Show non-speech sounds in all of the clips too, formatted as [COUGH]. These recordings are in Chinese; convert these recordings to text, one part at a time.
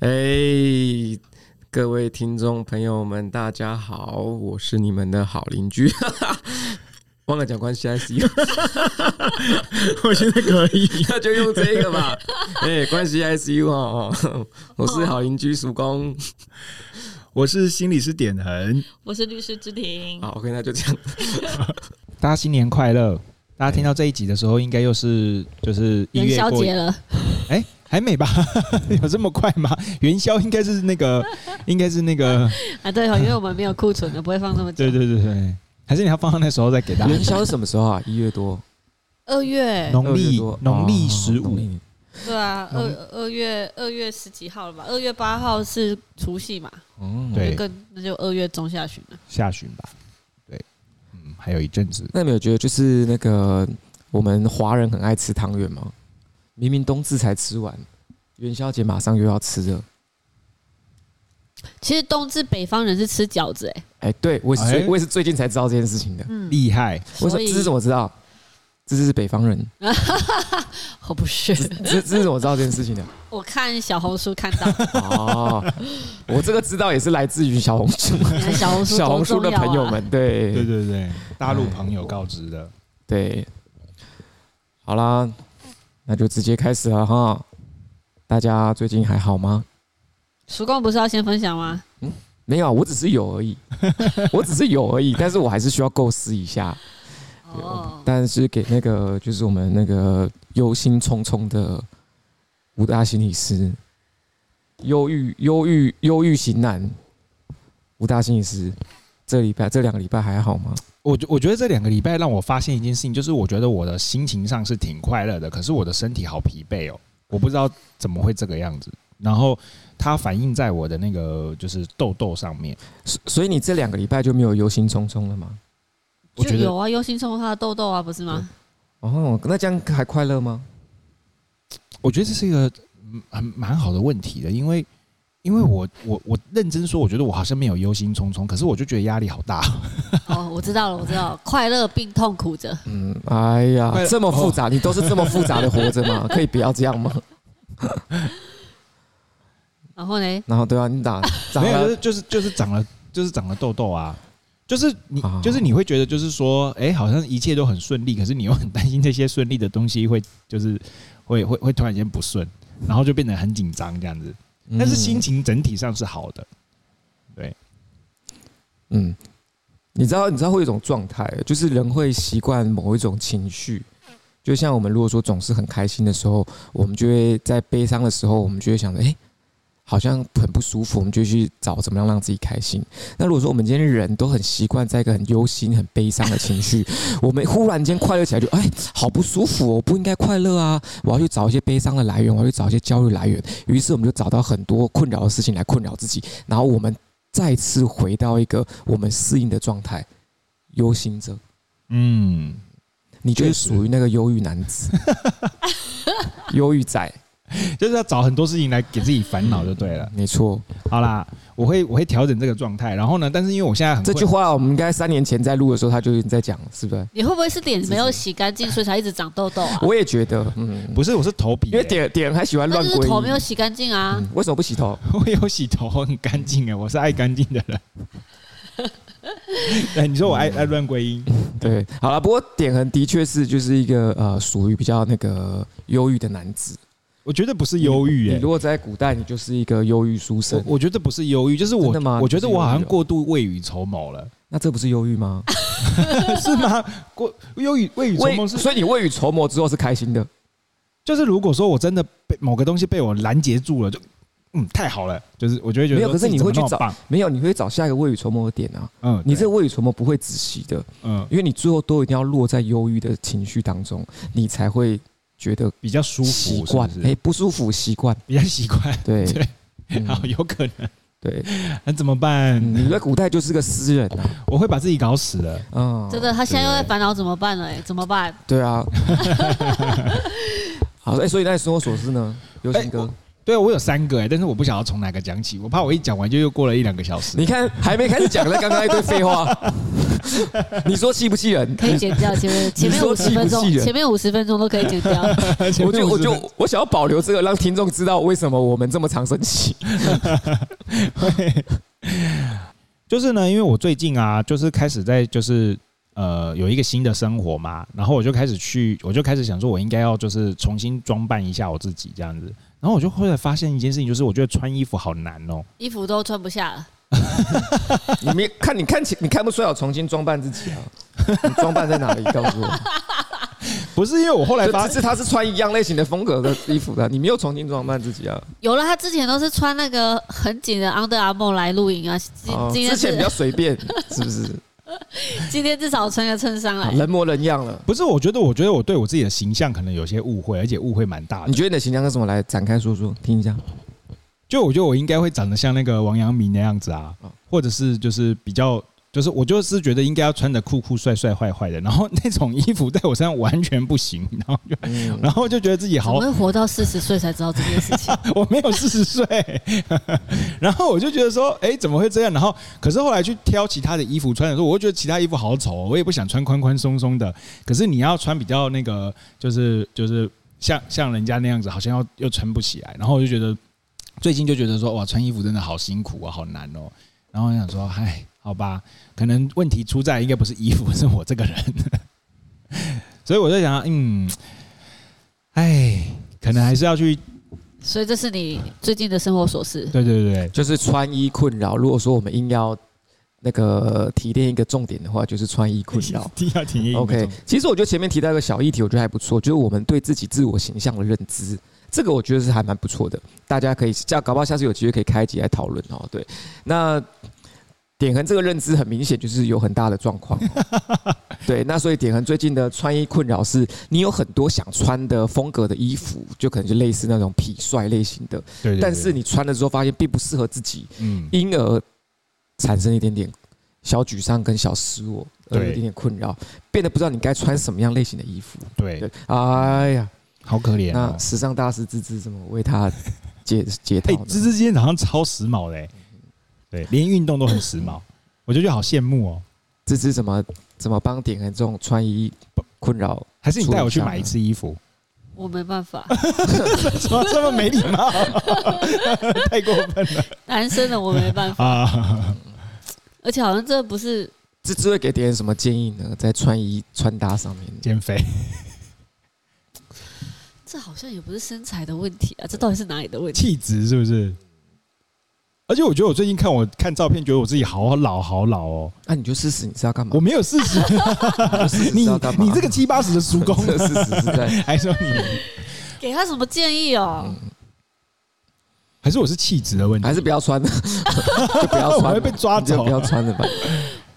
哎，各位听众朋友们，大家好，我是你们的好邻居，[LAUGHS] 忘了讲关系 ICU，[LAUGHS] 我现在可以，[LAUGHS] 那就用这个吧。哎，关系 ICU 哦，我是好邻居曙光，我是心理师点恒，我是律师之庭。好，OK，那就这样。大家新年快乐！大家听到这一集的时候，应该又是就是元宵节了。[LAUGHS] 哎。还没吧？[LAUGHS] 有这么快吗？[LAUGHS] 元宵应该是那个，应该是那个啊，对，因为我们没有库存的，不会放这么久。对对对对，还是你要放到那时候再给大家。元宵是什么时候啊？一月多，二月，农历农历十五。对啊，二二月二月十几号了吧？二月八号是除夕嘛？嗯，对，更那就二月中下旬了。下旬吧，嗯，还有一阵子。那有没有觉得就是那个我们华人很爱吃汤圆吗？明明冬至才吃完，元宵节马上又要吃了。其实冬至北方人是吃饺子、欸，哎，哎，对我也是，我也是最近才知道这件事情的，厉害。我说这是怎么知道？这是北方人，[LAUGHS] 我不是，这这是怎么知道这件事情的？我看小红书看到。哦，我这个知道也是来自于小红书，小红书，小红书的朋友们，对，对对对，大陆朋友告知的，对。好啦。那就直接开始了哈，大家最近还好吗？曙光不是要先分享吗？嗯，没有，我只是有而已，我只是有而已，但是我还是需要构思一下。哦，但是给那个就是我们那个忧心忡忡的吴大心理师，忧郁忧郁忧郁型男吴大心理师，这礼拜这两个礼拜还好吗？我觉我觉得这两个礼拜让我发现一件事情，就是我觉得我的心情上是挺快乐的，可是我的身体好疲惫哦，我不知道怎么会这个样子。然后它反映在我的那个就是痘痘上面，所以你这两个礼拜就没有忧心忡忡了吗？我觉得有啊，忧心忡忡他的痘痘啊，不是吗？哦，那这样还快乐吗？我觉得这是一个很蛮好的问题的，因为。因为我我我认真说，我觉得我好像没有忧心忡忡，可是我就觉得压力好大。[LAUGHS] 哦，我知道了，我知道了，快乐并痛苦着。嗯，哎呀，这么复杂，你都是这么复杂的活着吗？[LAUGHS] 可以不要这样吗？[LAUGHS] 然后呢？然后对啊，你打长没有，就是就是长了，就是长了痘痘啊。就是你，就是你会觉得，就是说，哎，好像一切都很顺利，可是你又很担心这些顺利的东西会，就是会会会突然间不顺，然后就变得很紧张这样子。但是心情整体上是好的，对，嗯，你知道，你知道会有一种状态，就是人会习惯某一种情绪，就像我们如果说总是很开心的时候，我们就会在悲伤的时候，我们就会想着，哎。好像很不舒服，我们就去找怎么样让自己开心。那如果说我们今天人都很习惯在一个很忧心、很悲伤的情绪，[LAUGHS] 我们忽然间快乐起来就，就哎，好不舒服哦，我不应该快乐啊！我要去找一些悲伤的来源，我要去找一些焦虑来源。于是我们就找到很多困扰的事情来困扰自己，然后我们再次回到一个我们适应的状态，忧心者。嗯，你就是属于那个忧郁男子，[LAUGHS] 忧郁仔。[LAUGHS] 就是要找很多事情来给自己烦恼就对了，没错。好啦，我会我会调整这个状态，然后呢，但是因为我现在很这句话，我们应该三年前在录的时候他就已经在讲，是不是？你会不会是脸没有洗干净，所以才一直长痘痘啊？[LAUGHS] 我也觉得，嗯，不是，我是头皮，因为点点还喜欢乱归，头没有洗干净啊？为什么不洗头？[LAUGHS] 我有洗头，很干净哎，我是爱干净的人。哎，你说我爱爱乱归因？对，好了，不过点恒的确是就是一个呃，属于比较那个忧郁的男子。我觉得不是忧郁，你，如果在古代，你就是一个忧郁书生。我觉得不是忧郁，就是我，我觉得我好像过度未雨绸缪了。那这不是忧郁吗？[LAUGHS] 是吗？过忧郁未雨绸缪是，所以你未雨绸缪之后是开心的。就是如果说我真的被某个东西被我拦截住了，就嗯，太好了。就是我觉得觉得没有，可是你会去找没有，你会找下一个未雨绸缪的点啊。嗯，你这个未雨绸缪不会止息的。嗯，因为你最后都一定要落在忧郁的情绪当中，你才会。觉得比较舒服，习惯哎，不舒服习惯，比较习惯，对对，好有可能，对，那怎么办？你在古代就是个诗人啊，我会把自己搞死了，嗯，真的，他现在又在烦恼怎么办了？哎，怎么办？对啊，[LAUGHS] 好，哎，所以那生活琐事呢？忧心哥，对啊，我有三个哎，但是我不晓得从哪个讲起，我怕我一讲完就又过了一两个小时。你看，还没开始讲呢，刚刚一堆废话。[LAUGHS] 你说气不气人？可以剪掉前面 [LAUGHS] 前面五十分钟，前面五十分钟都可以剪掉。[LAUGHS] 我就我就我想要保留这个，让听众知道为什么我们这么常生气。就是呢，因为我最近啊，就是开始在就是呃有一个新的生活嘛，然后我就开始去，我就开始想说，我应该要就是重新装扮一下我自己这样子。然后我就后来发现一件事情，就是我觉得穿衣服好难哦，衣服都穿不下了。[LAUGHS] 你没看，你看起你看不出来我重新装扮自己啊？[LAUGHS] 你装扮在哪里？告诉我。不是因为我后来发现他是穿一样类型的风格的衣服的，你没有重新装扮自己啊？有了，他之前都是穿那个很紧的 Under Armour 来录影啊。今天之前比较随便，[LAUGHS] 是不是？今天至少穿个衬衫来。人模人样了。不是，我觉得，我觉得我对我自己的形象可能有些误会，而且误会蛮大的。你觉得你的形象是什么？来展开说说，听一下。就我觉得我应该会长得像那个王阳明那样子啊，或者是就是比较。就是我就是觉得应该要穿的酷酷帅帅坏坏的，然后那种衣服在我身上完全不行，[LAUGHS] 然后就、嗯、然后就觉得自己好。我会活到四十岁才知道这件事情。[LAUGHS] 我没有四十岁，[LAUGHS] 然后我就觉得说，哎、欸，怎么会这样？然后可是后来去挑其他的衣服穿的时候，我会觉得其他衣服好丑，我也不想穿宽宽松松的。可是你要穿比较那个，就是就是像像人家那样子，好像要又撑不起来。然后我就觉得最近就觉得说，哇，穿衣服真的好辛苦啊，好难哦。然后我想说，嗨。好吧，可能问题出在应该不是衣服，是我这个人，[LAUGHS] 所以我在想，嗯，哎，可能还是要去。所以这是你最近的生活琐事。对对对，就是穿衣困扰。如果说我们硬要那个提炼一个重点的话，就是穿衣困扰。[LAUGHS] 要提炼。OK，其实我觉得前面提到一个小议题，我觉得还不错，就是我们对自己自我形象的认知，这个我觉得是还蛮不错的。大家可以这样，搞不好下次有机会可以开一集来讨论哦。对，那。点恒这个认知很明显就是有很大的状况，[LAUGHS] 对，那所以点恒最近的穿衣困扰是，你有很多想穿的风格的衣服，就可能就类似那种痞帅类型的，对，但是你穿了之后发现并不适合自己，嗯，因而产生一点点小沮丧跟小失落，有一点点困扰，变得不知道你该穿什么样类型的衣服，对，哎呀，好可怜。那时尚大师芝芝怎么为他解解套？[LAUGHS] 芝芝今天早上超时髦嘞。对，连运动都很时髦，[LAUGHS] 我就觉得好羡慕哦。芝芝怎么怎么帮点恒这种穿衣困扰？还是你带我去买一次衣服？我没办法，[LAUGHS] 怎么这么没礼貌？太过分了。男生的我没办法啊，而且好像这不是芝芝会给点恒什么建议呢？在穿衣穿搭上面减肥，这好像也不是身材的问题啊，这到底是哪里的问题？气质是不是？而且我觉得我最近看我看照片，觉得我自己好老好老哦。那、啊、你就试试，你是要干嘛？我没有试试。[LAUGHS] 你你这个七八十的叔公，试试是在 [LAUGHS] 还说你给他什么建议哦？嗯、还是我是气质的问题？还是不要穿的？就不要穿，会被抓走。不要穿的吧？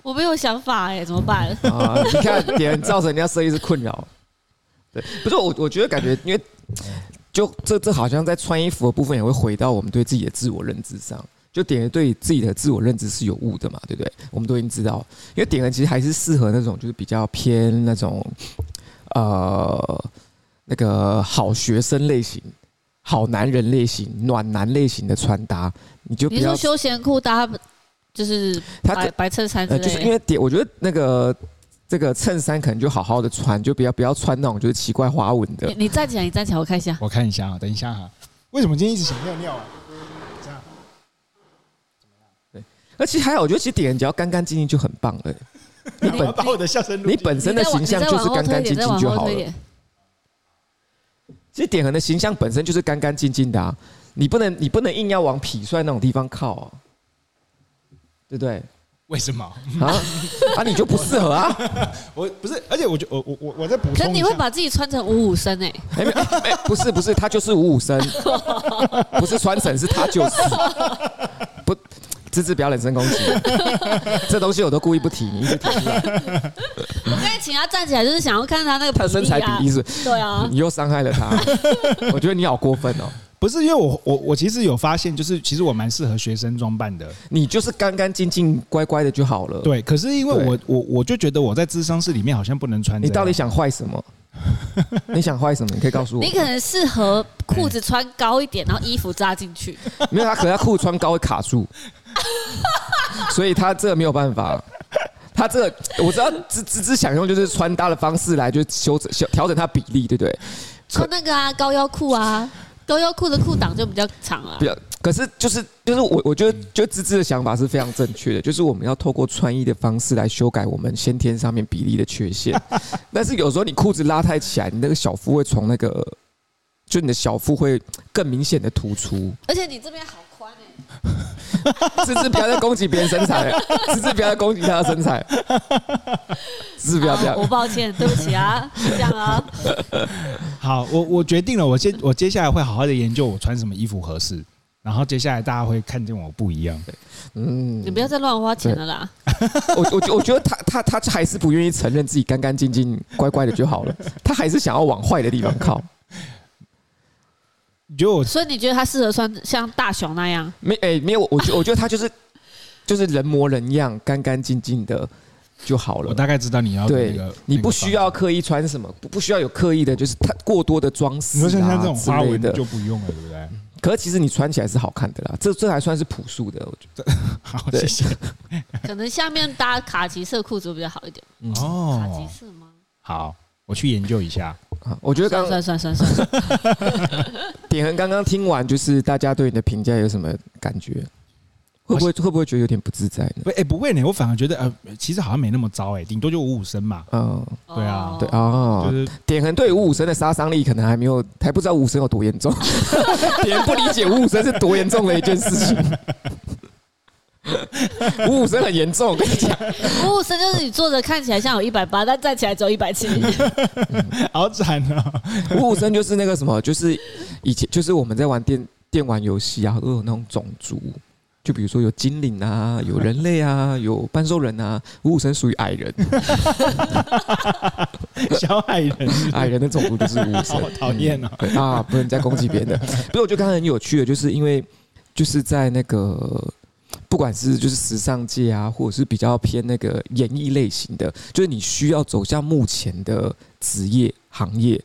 我没有想法哎，怎么办？啊，你看别人造成人家设计师困扰。对，不是我，我觉得感觉因为就这这好像在穿衣服的部分也会回到我们对自己的自我认知上。就点恒对自己的自我认知是有误的嘛，对不对？我们都已经知道，因为点恒其实还是适合那种就是比较偏那种呃那个好学生类型、好男人类型、暖男类型的穿搭。你就比较休闲裤搭就是白他白衬衫，呃，就是因为点，我觉得那个这个衬衫可能就好好的穿，就不要不要穿那种就是奇怪花纹的。你你站起来，你站起来，我看一下，我看一下啊，等一下哈。为什么今天一直想尿尿啊这样？而且还好，我觉得其实点恒只要干干净净就很棒了。[LAUGHS] 你本把我的笑声，你本身的形象就是干干净净就好了。其实点恒的形象本身就是干干净净的啊，你不能你不能硬要往痞帅那种地方靠啊，对不对？为什么啊？[LAUGHS] 啊，你就不适合啊？[LAUGHS] 我不是，而且我就我我我我在补充，可你会把自己穿成五五身哎？哎，不是不是，他就是五五身，[LAUGHS] 不是穿成，是他就是不。芝芝不要人身攻击，这东西我都故意不提，你一直提出来。我刚才请他站起来，就是想要看他那个他身材比例是。对啊，你又伤害了他，我觉得你好过分哦。不是因为我我我其实有发现，就是其实我蛮适合学生装扮的。你就是干干净净、乖乖的就好了。对，可是因为我我我就觉得我在智商室里面好像不能穿。你到底想坏什么？[LAUGHS] 你想坏什么？你可以告诉我。你可能适合裤子穿高一点，然后衣服扎进去。没有，他可能他裤子穿高会卡住。[LAUGHS] 所以他这个没有办法，他这个我知道，芝芝芝想用就是穿搭的方式来就修整调整他比例，对不对？穿那个啊高腰裤啊，高腰裤的裤档就比较长啊。比较，可是就是就是我我觉得，就芝芝的想法是非常正确的，就是我们要透过穿衣的方式来修改我们先天上面比例的缺陷。[LAUGHS] 但是有时候你裤子拉太起来，你那个小腹会从那个，就你的小腹会更明显的突出。而且你这边好。[LAUGHS] 芝芝不要再攻击别人身材了，[LAUGHS] 芝芝不要再攻击他的身材，芝芝不要这样。我抱歉，对不起啊，[LAUGHS] 这样啊。好，我我决定了，我接我接下来会好好的研究我穿什么衣服合适，然后接下来大家会看见我不一样。嗯，你不要再乱花钱了啦。我我我觉得他他他还是不愿意承认自己干干净净、乖乖的就好了，他还是想要往坏的地方靠。就所以你觉得他适合穿像大雄那样？没哎、欸，没有，我觉我觉得他就是就是人模人样，干干净净的就好了。我大概知道你要对，你不需要刻意穿什么，不不需要有刻意的，就是太过多的装饰。你说像这种花纹的就不用了，对不对？可是其实你穿起来是好看的啦，这这还算是朴素的，我觉得。好，谢谢。可能下面搭卡其色裤子会比较好一点。哦，卡其色吗？好，我去研究一下。我觉得刚算算算算算，[LAUGHS] 点恒刚刚听完，就是大家对你的评价有什么感觉？会不会会不会觉得有点不自在呢？不，哎，不会呢，我反而觉得呃，其实好像没那么糟哎，顶多就五五身嘛。嗯，对啊，对啊，就是点恒对五五身的杀伤力可能还没有，还不知道五五身有多严重。[LAUGHS] 点恒不理解五五身是多严重的一件事情。[LAUGHS] 五五身很严重，我跟你讲，五五身就是你坐着看起来像有一百八，但站起来只有一百七，[LAUGHS] 好惨啊！五五身就是那个什么，就是以前就是我们在玩电电玩游戏啊，都有那种种族，就比如说有精灵啊，有人类啊，[LAUGHS] 有半兽人啊，五五身属于矮人，小矮人，矮人的种族就是五五身，讨厌啊！啊，不能再攻击别人的。不过我觉得刚刚很有趣的，就是因为就是在那个。不管是就是时尚界啊，或者是比较偏那个演艺类型的，就是你需要走向目前的职业行业，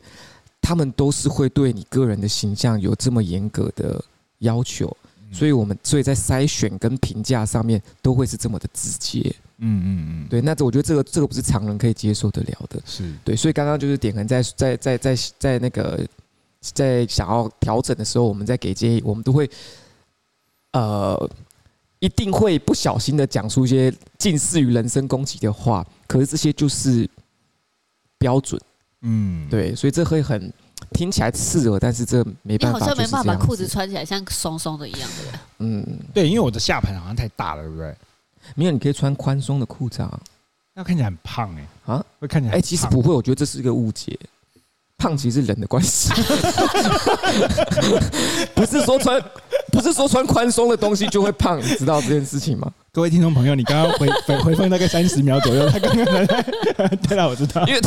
他们都是会对你个人的形象有这么严格的要求，所以我们所以在筛选跟评价上面都会是这么的直接。嗯嗯嗯，对，那这我觉得这个这个不是常人可以接受得了的。是对，所以刚刚就是点恒在在在在在那个在想要调整的时候，我们在给建议，我们都会呃。一定会不小心的讲出一些近似于人身攻击的话，可是这些就是标准，嗯，对，所以这会很听起来刺耳，但是这没办法，你好像没办法把裤子穿起来像松松的一样，的？嗯，对，因为我的下盘好像太大了，对不对？没有，你可以穿宽松的裤子啊，那看起来很胖哎，啊，会看起来哎，其实不会，我觉得这是一个误解。胖其实是人的关系，[LAUGHS] 不是说穿不是说穿宽松的东西就会胖，你知道这件事情吗？各位听众朋友，你刚刚回 [LAUGHS] 回回放大概三十秒左右，他刚刚对了，我知道，因为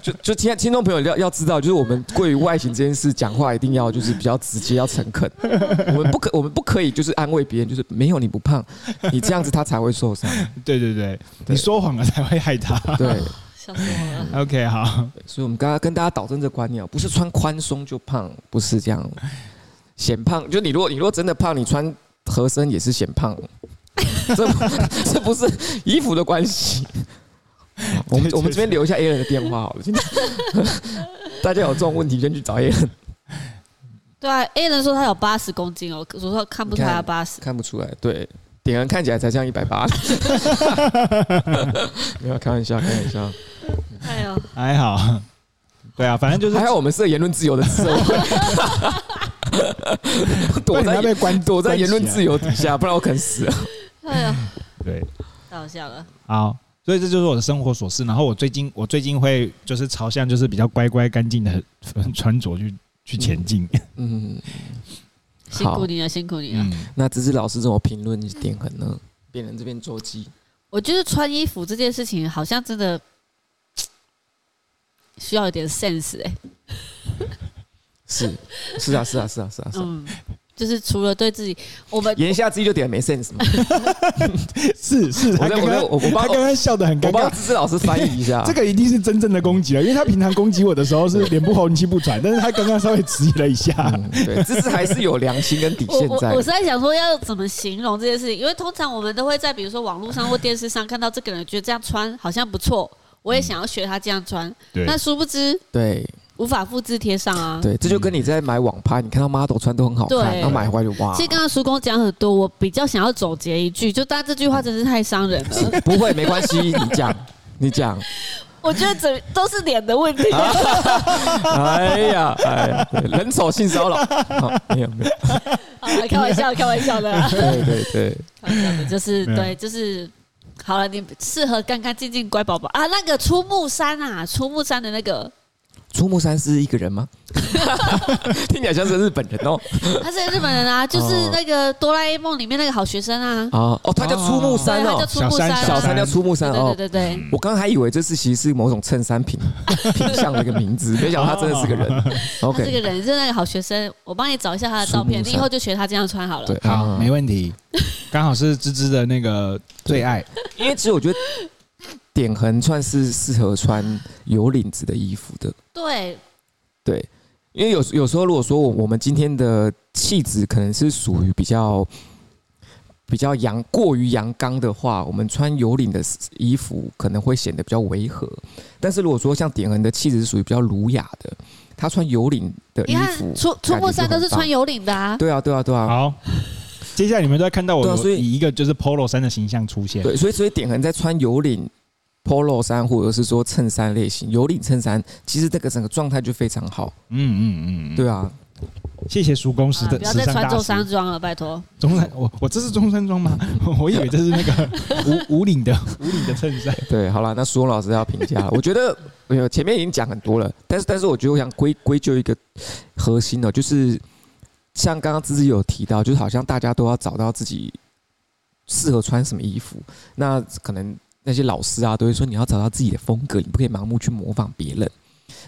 就就听听众朋友要要知道，就是我们关于外形这件事讲话一定要就是比较直接，要诚恳。[LAUGHS] 我们不可我们不可以就是安慰别人，就是没有你不胖，你这样子他才会受伤。对对对，你说谎了才会害他。对。[LAUGHS] OK，好。所以，我们刚刚跟大家导正这观念，不是穿宽松就胖，不是这样。显胖，就你如果你如果真的胖，你穿合身也是显胖。这 [LAUGHS] 这不是衣服的关系。[LAUGHS] 我们我们这边留一下 A 人的电话好了。今天大家有这种问题，先去找 A 人。对啊，A 人说他有八十公斤哦，我说看不出来他八十，看不出来。对。点人看起来才像一百八，没有开玩笑，开玩笑。哎呦，还好，对啊，反正就是还好，我们是言论自由的社会，[LAUGHS] 躲在被关，躲在言论自由底下，不然我肯死。哎呀，对，太好笑了。好，所以这就是我的生活琐事。然后我最近，我最近会就是朝向就是比较乖乖干净的 [LAUGHS] 穿着去去前进。嗯。辛苦你了，辛苦你了。嗯、那芝芝老师怎么评论点恒呢？别人这边捉鸡，我觉得穿衣服这件事情好像真的需要一点 sense 哎、欸。是是啊是啊是啊是啊是啊。嗯，就是除了对自己，我们言下之意就点没 sense 嘛。[LAUGHS] 是是，我在我在我帮他刚刚笑得很尴尬，我帮芝芝老师翻译一下。这个一定是真正的攻击了，因为他平常攻击我的时候是脸不红气不喘，[LAUGHS] 但是他刚刚稍微迟疑了一下。嗯、对，芝芝还是有良心跟底线在。我我是在想说要怎么形容这件事情，因为通常我们都会在比如说网络上或电视上看到这个人觉得这样穿好像不错，我也想要学他这样穿。对，那殊不知对。无法复制贴上啊！对，这就跟你在买网拍，你看到 model 穿都很好看，然后买回来就哇！其实刚刚叔公讲很多，我比较想要总结一句，就大家这句话真是太伤人了。不会，没关系，[LAUGHS] 你讲，你讲。我觉得这都是脸的问题。[LAUGHS] 哎呀，哎呀，人丑性骚扰，[LAUGHS] 没有没有，好，开玩笑，开玩笑的。对对对，开玩笑的，就是对，就是好了，你适合干干净净乖宝宝啊。那个出木山啊，出木山的那个。出木山是一个人吗？[LAUGHS] 听起来像是日本人哦。他是日本人啊，就是那个哆啦 A 梦里面那个好学生啊。哦哦，他叫出木山哦，叫出木山，小山叫出木山哦。对对对，我刚刚还以为这是其实是某种衬衫品 [LAUGHS] 品相的一个名字，没想到他真的是个人。OK，这个人是那个好学生，我帮你找一下他的照片，你以后就学他这样穿好了。对，好，没问题。刚好是芝芝的那个最爱，[LAUGHS] 因为其实我觉得。点横穿是适合穿有领子的衣服的。对，对，因为有有时候如果说我们今天的气质可能是属于比较比较阳过于阳刚的话，我们穿有领的衣服可能会显得比较违和。但是如果说像点横的气质是属于比较儒雅的，他穿有领的衣服，出出没衫都是穿有领的啊。对啊，对啊，对啊。好，接下来你们都在看到我所以一个就是 Polo 衫的形象出现。对，所以所以点横在穿有领。Polo 衫或者是说衬衫类型，有领衬衫，其实这个整个状态就非常好。嗯嗯嗯，对啊，谢谢叔公时的、啊。不要再穿中山装了，拜托。中山，我我这是中山装吗？[LAUGHS] 我以为这是那个无无领的 [LAUGHS] 无领的衬衫。对，好了，那叔公老师要评价了。我觉得没有前面已经讲很多了，但是但是我觉得我想归归咎一个核心哦，就是像刚刚芝芝有提到，就是好像大家都要找到自己适合穿什么衣服，那可能。那些老师啊，都会说你要找到自己的风格，你不可以盲目去模仿别人。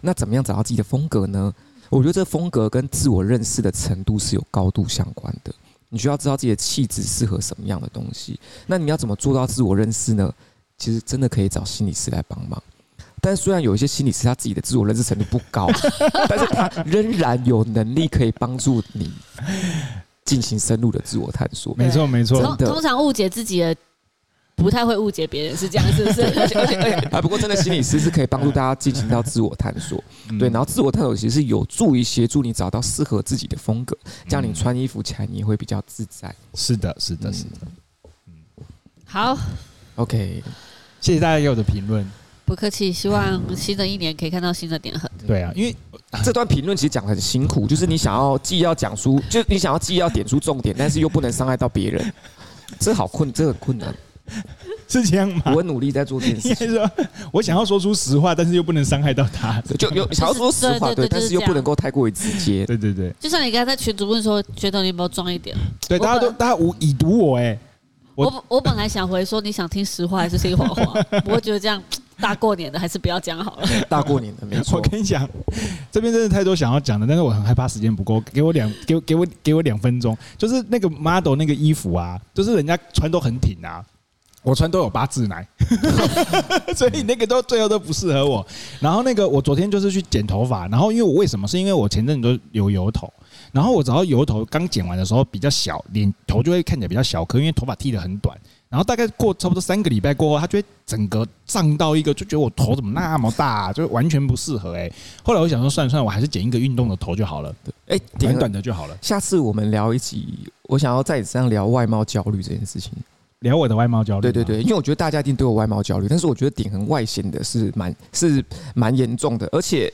那怎么样找到自己的风格呢？我觉得这个风格跟自我认识的程度是有高度相关的。你需要知道自己的气质适合什么样的东西。那你要怎么做到自我认识呢？其实真的可以找心理师来帮忙。但虽然有一些心理师他自己的自我认识程度不高，[LAUGHS] 但是他仍然有能力可以帮助你进行深入的自我探索。没错，没错。通通常误解自己的。不太会误解别人是这样，是不是？而且而且而且，啊，不过真的心理师是可以帮助大家进行到自我探索，对，然后自我探索其实是有助于协助你找到适合自己的风格，这样你穿衣服起来你也会比较自在。是的，是的，是的。嗯，好，OK，谢谢大家给我的评论。不客气，希望新的一年可以看到新的点横。对啊，因为 [LAUGHS] 这段评论其实讲得很辛苦，就是你想要既要讲出，就你想要既要点出重点，但是又不能伤害到别人，这好困，这很困难。[LAUGHS] 是这样吗？我努力在做这件事情。说，我想要说出实话，但是又不能伤害到他，就有想要说实话，对，但是又不能够太过于直接。对对对，就像你刚才在群主问说，觉得你有没有装一点？对，大家都大家无已读我哎。我我本来想回说，你想听实话还是听谎话？[LAUGHS] 不过觉得这样大过年的还是不要讲好了。大过年的没错。我跟你讲，这边真的太多想要讲的，但是我很害怕时间不够，给我两给给我给我两分钟。就是那个 model 那个衣服啊，就是人家穿都很挺啊。我穿都有八字奶，[LAUGHS] 所以那个都最后都不适合我。然后那个我昨天就是去剪头发，然后因为我为什么？是因为我前阵子都有油头，然后我只要油头刚剪完的时候比较小，脸头就会看起来比较小颗，因为头发剃得很短。然后大概过差不多三个礼拜过后，他就会整个胀到一个，就觉得我头怎么那么大，就完全不适合哎。后来我想说，算了算了，我还是剪一个运动的头就好了，哎，短短的就好了。下次我们聊一集，我想要在你身上聊外貌焦虑这件事情。聊我的外貌焦虑，对对对，因为我觉得大家一定都有外貌焦虑，但是我觉得点横外显的是蛮是蛮严重的，而且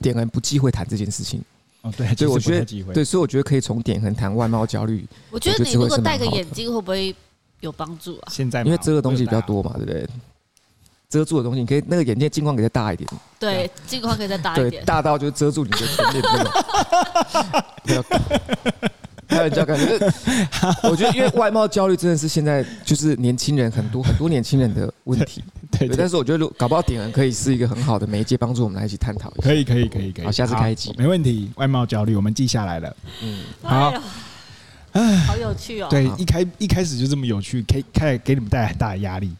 点横不忌讳谈这件事情。哦，对，所以我觉得对，所以我觉得可以从点横谈外貌焦虑。我觉得你如果戴个眼镜会不会有帮助啊？现在因为遮的东西比较多嘛，对不对？遮住的东西，你可以那个眼镜镜框可以再大一点。对，镜框可以再大一点，大到就是遮住你的全脸那种。[LAUGHS] 开玩笑，感觉 [LAUGHS] 我觉得，因为外貌焦虑真的是现在就是年轻人很多很多年轻人的问题。[LAUGHS] 对，但是我觉得，搞不好点人可以是一个很好的媒介，帮助我们来一起探讨一下。可以，可以，可以，可以。好，下次开一集。没问题。外貌焦虑，我们记下来了。嗯，好。哎，好有趣哦。对，一开一开始就这么有趣，可以开给你们带来很大的压力。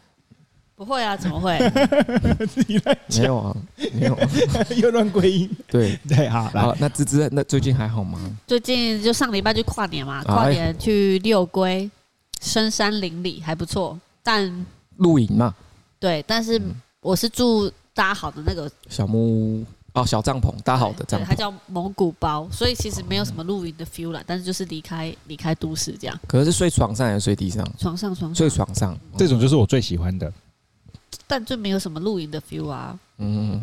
不会啊，怎么会？[LAUGHS] 没有啊，没有，[LAUGHS] 又乱归因。对对，好，好，那芝芝，那最近还好吗？最近就上礼拜去跨年嘛，跨年去六龟，深山林里还不错，但露营嘛。对，但是我是住搭好的那个小木屋哦，小帐篷搭好的帐篷，它叫蒙古包，所以其实没有什么露营的 feel 啦，但是就是离开离开都市这样。可是睡床上还是睡地上？床上，床上睡床上，这种就是我最喜欢的。但就没有什么露营的 feel 啊。嗯，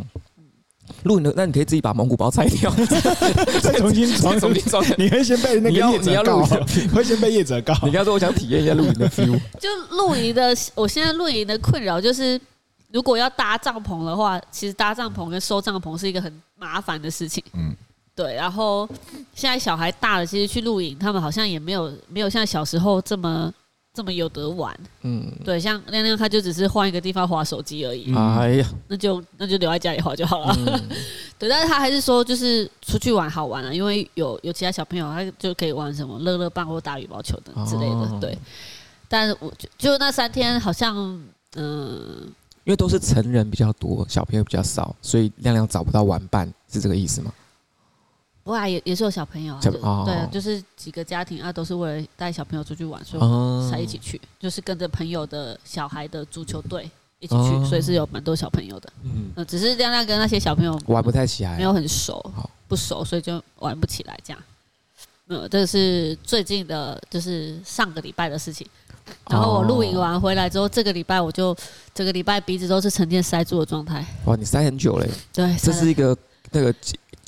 露营的，那你可以自己把蒙古包拆掉，[LAUGHS] 再重新装，重新装。你会先被那个业者，你要露营，[LAUGHS] 会先被业者告。你刚说我想体验一下露营的 feel。就露营的，我现在露营的困扰就是，如果要搭帐篷的话，其实搭帐篷跟收帐篷是一个很麻烦的事情。嗯，对。然后现在小孩大了，其实去露营，他们好像也没有没有像小时候这么。这么有得玩，嗯，对，像亮亮他就只是换一个地方划手机而已，哎呀，那就那就留在家里划就好了，嗯、[LAUGHS] 对，但是他还是说就是出去玩好玩啊，因为有有其他小朋友，他就可以玩什么乐乐棒或打羽毛球等之类的，哦、对。但是我就就那三天好像，嗯，因为都是成人比较多，小朋友比较少，所以亮亮找不到玩伴，是这个意思吗？不过也也是有小朋友啊，哦、对，就是几个家庭啊，都是为了带小朋友出去玩，所以才一起去，哦、就是跟着朋友的小孩的足球队一起去，哦、所以是有蛮多小朋友的。嗯，只是亮亮跟那些小朋友玩不太起来，没有很熟，不熟，所以就玩不起来这样。嗯，这是最近的，就是上个礼拜的事情。然后我露营完回来之后，这个礼拜我就这个礼拜鼻子都是沉淀塞住的状态。哇，你塞很久嘞？对，这是一个那个。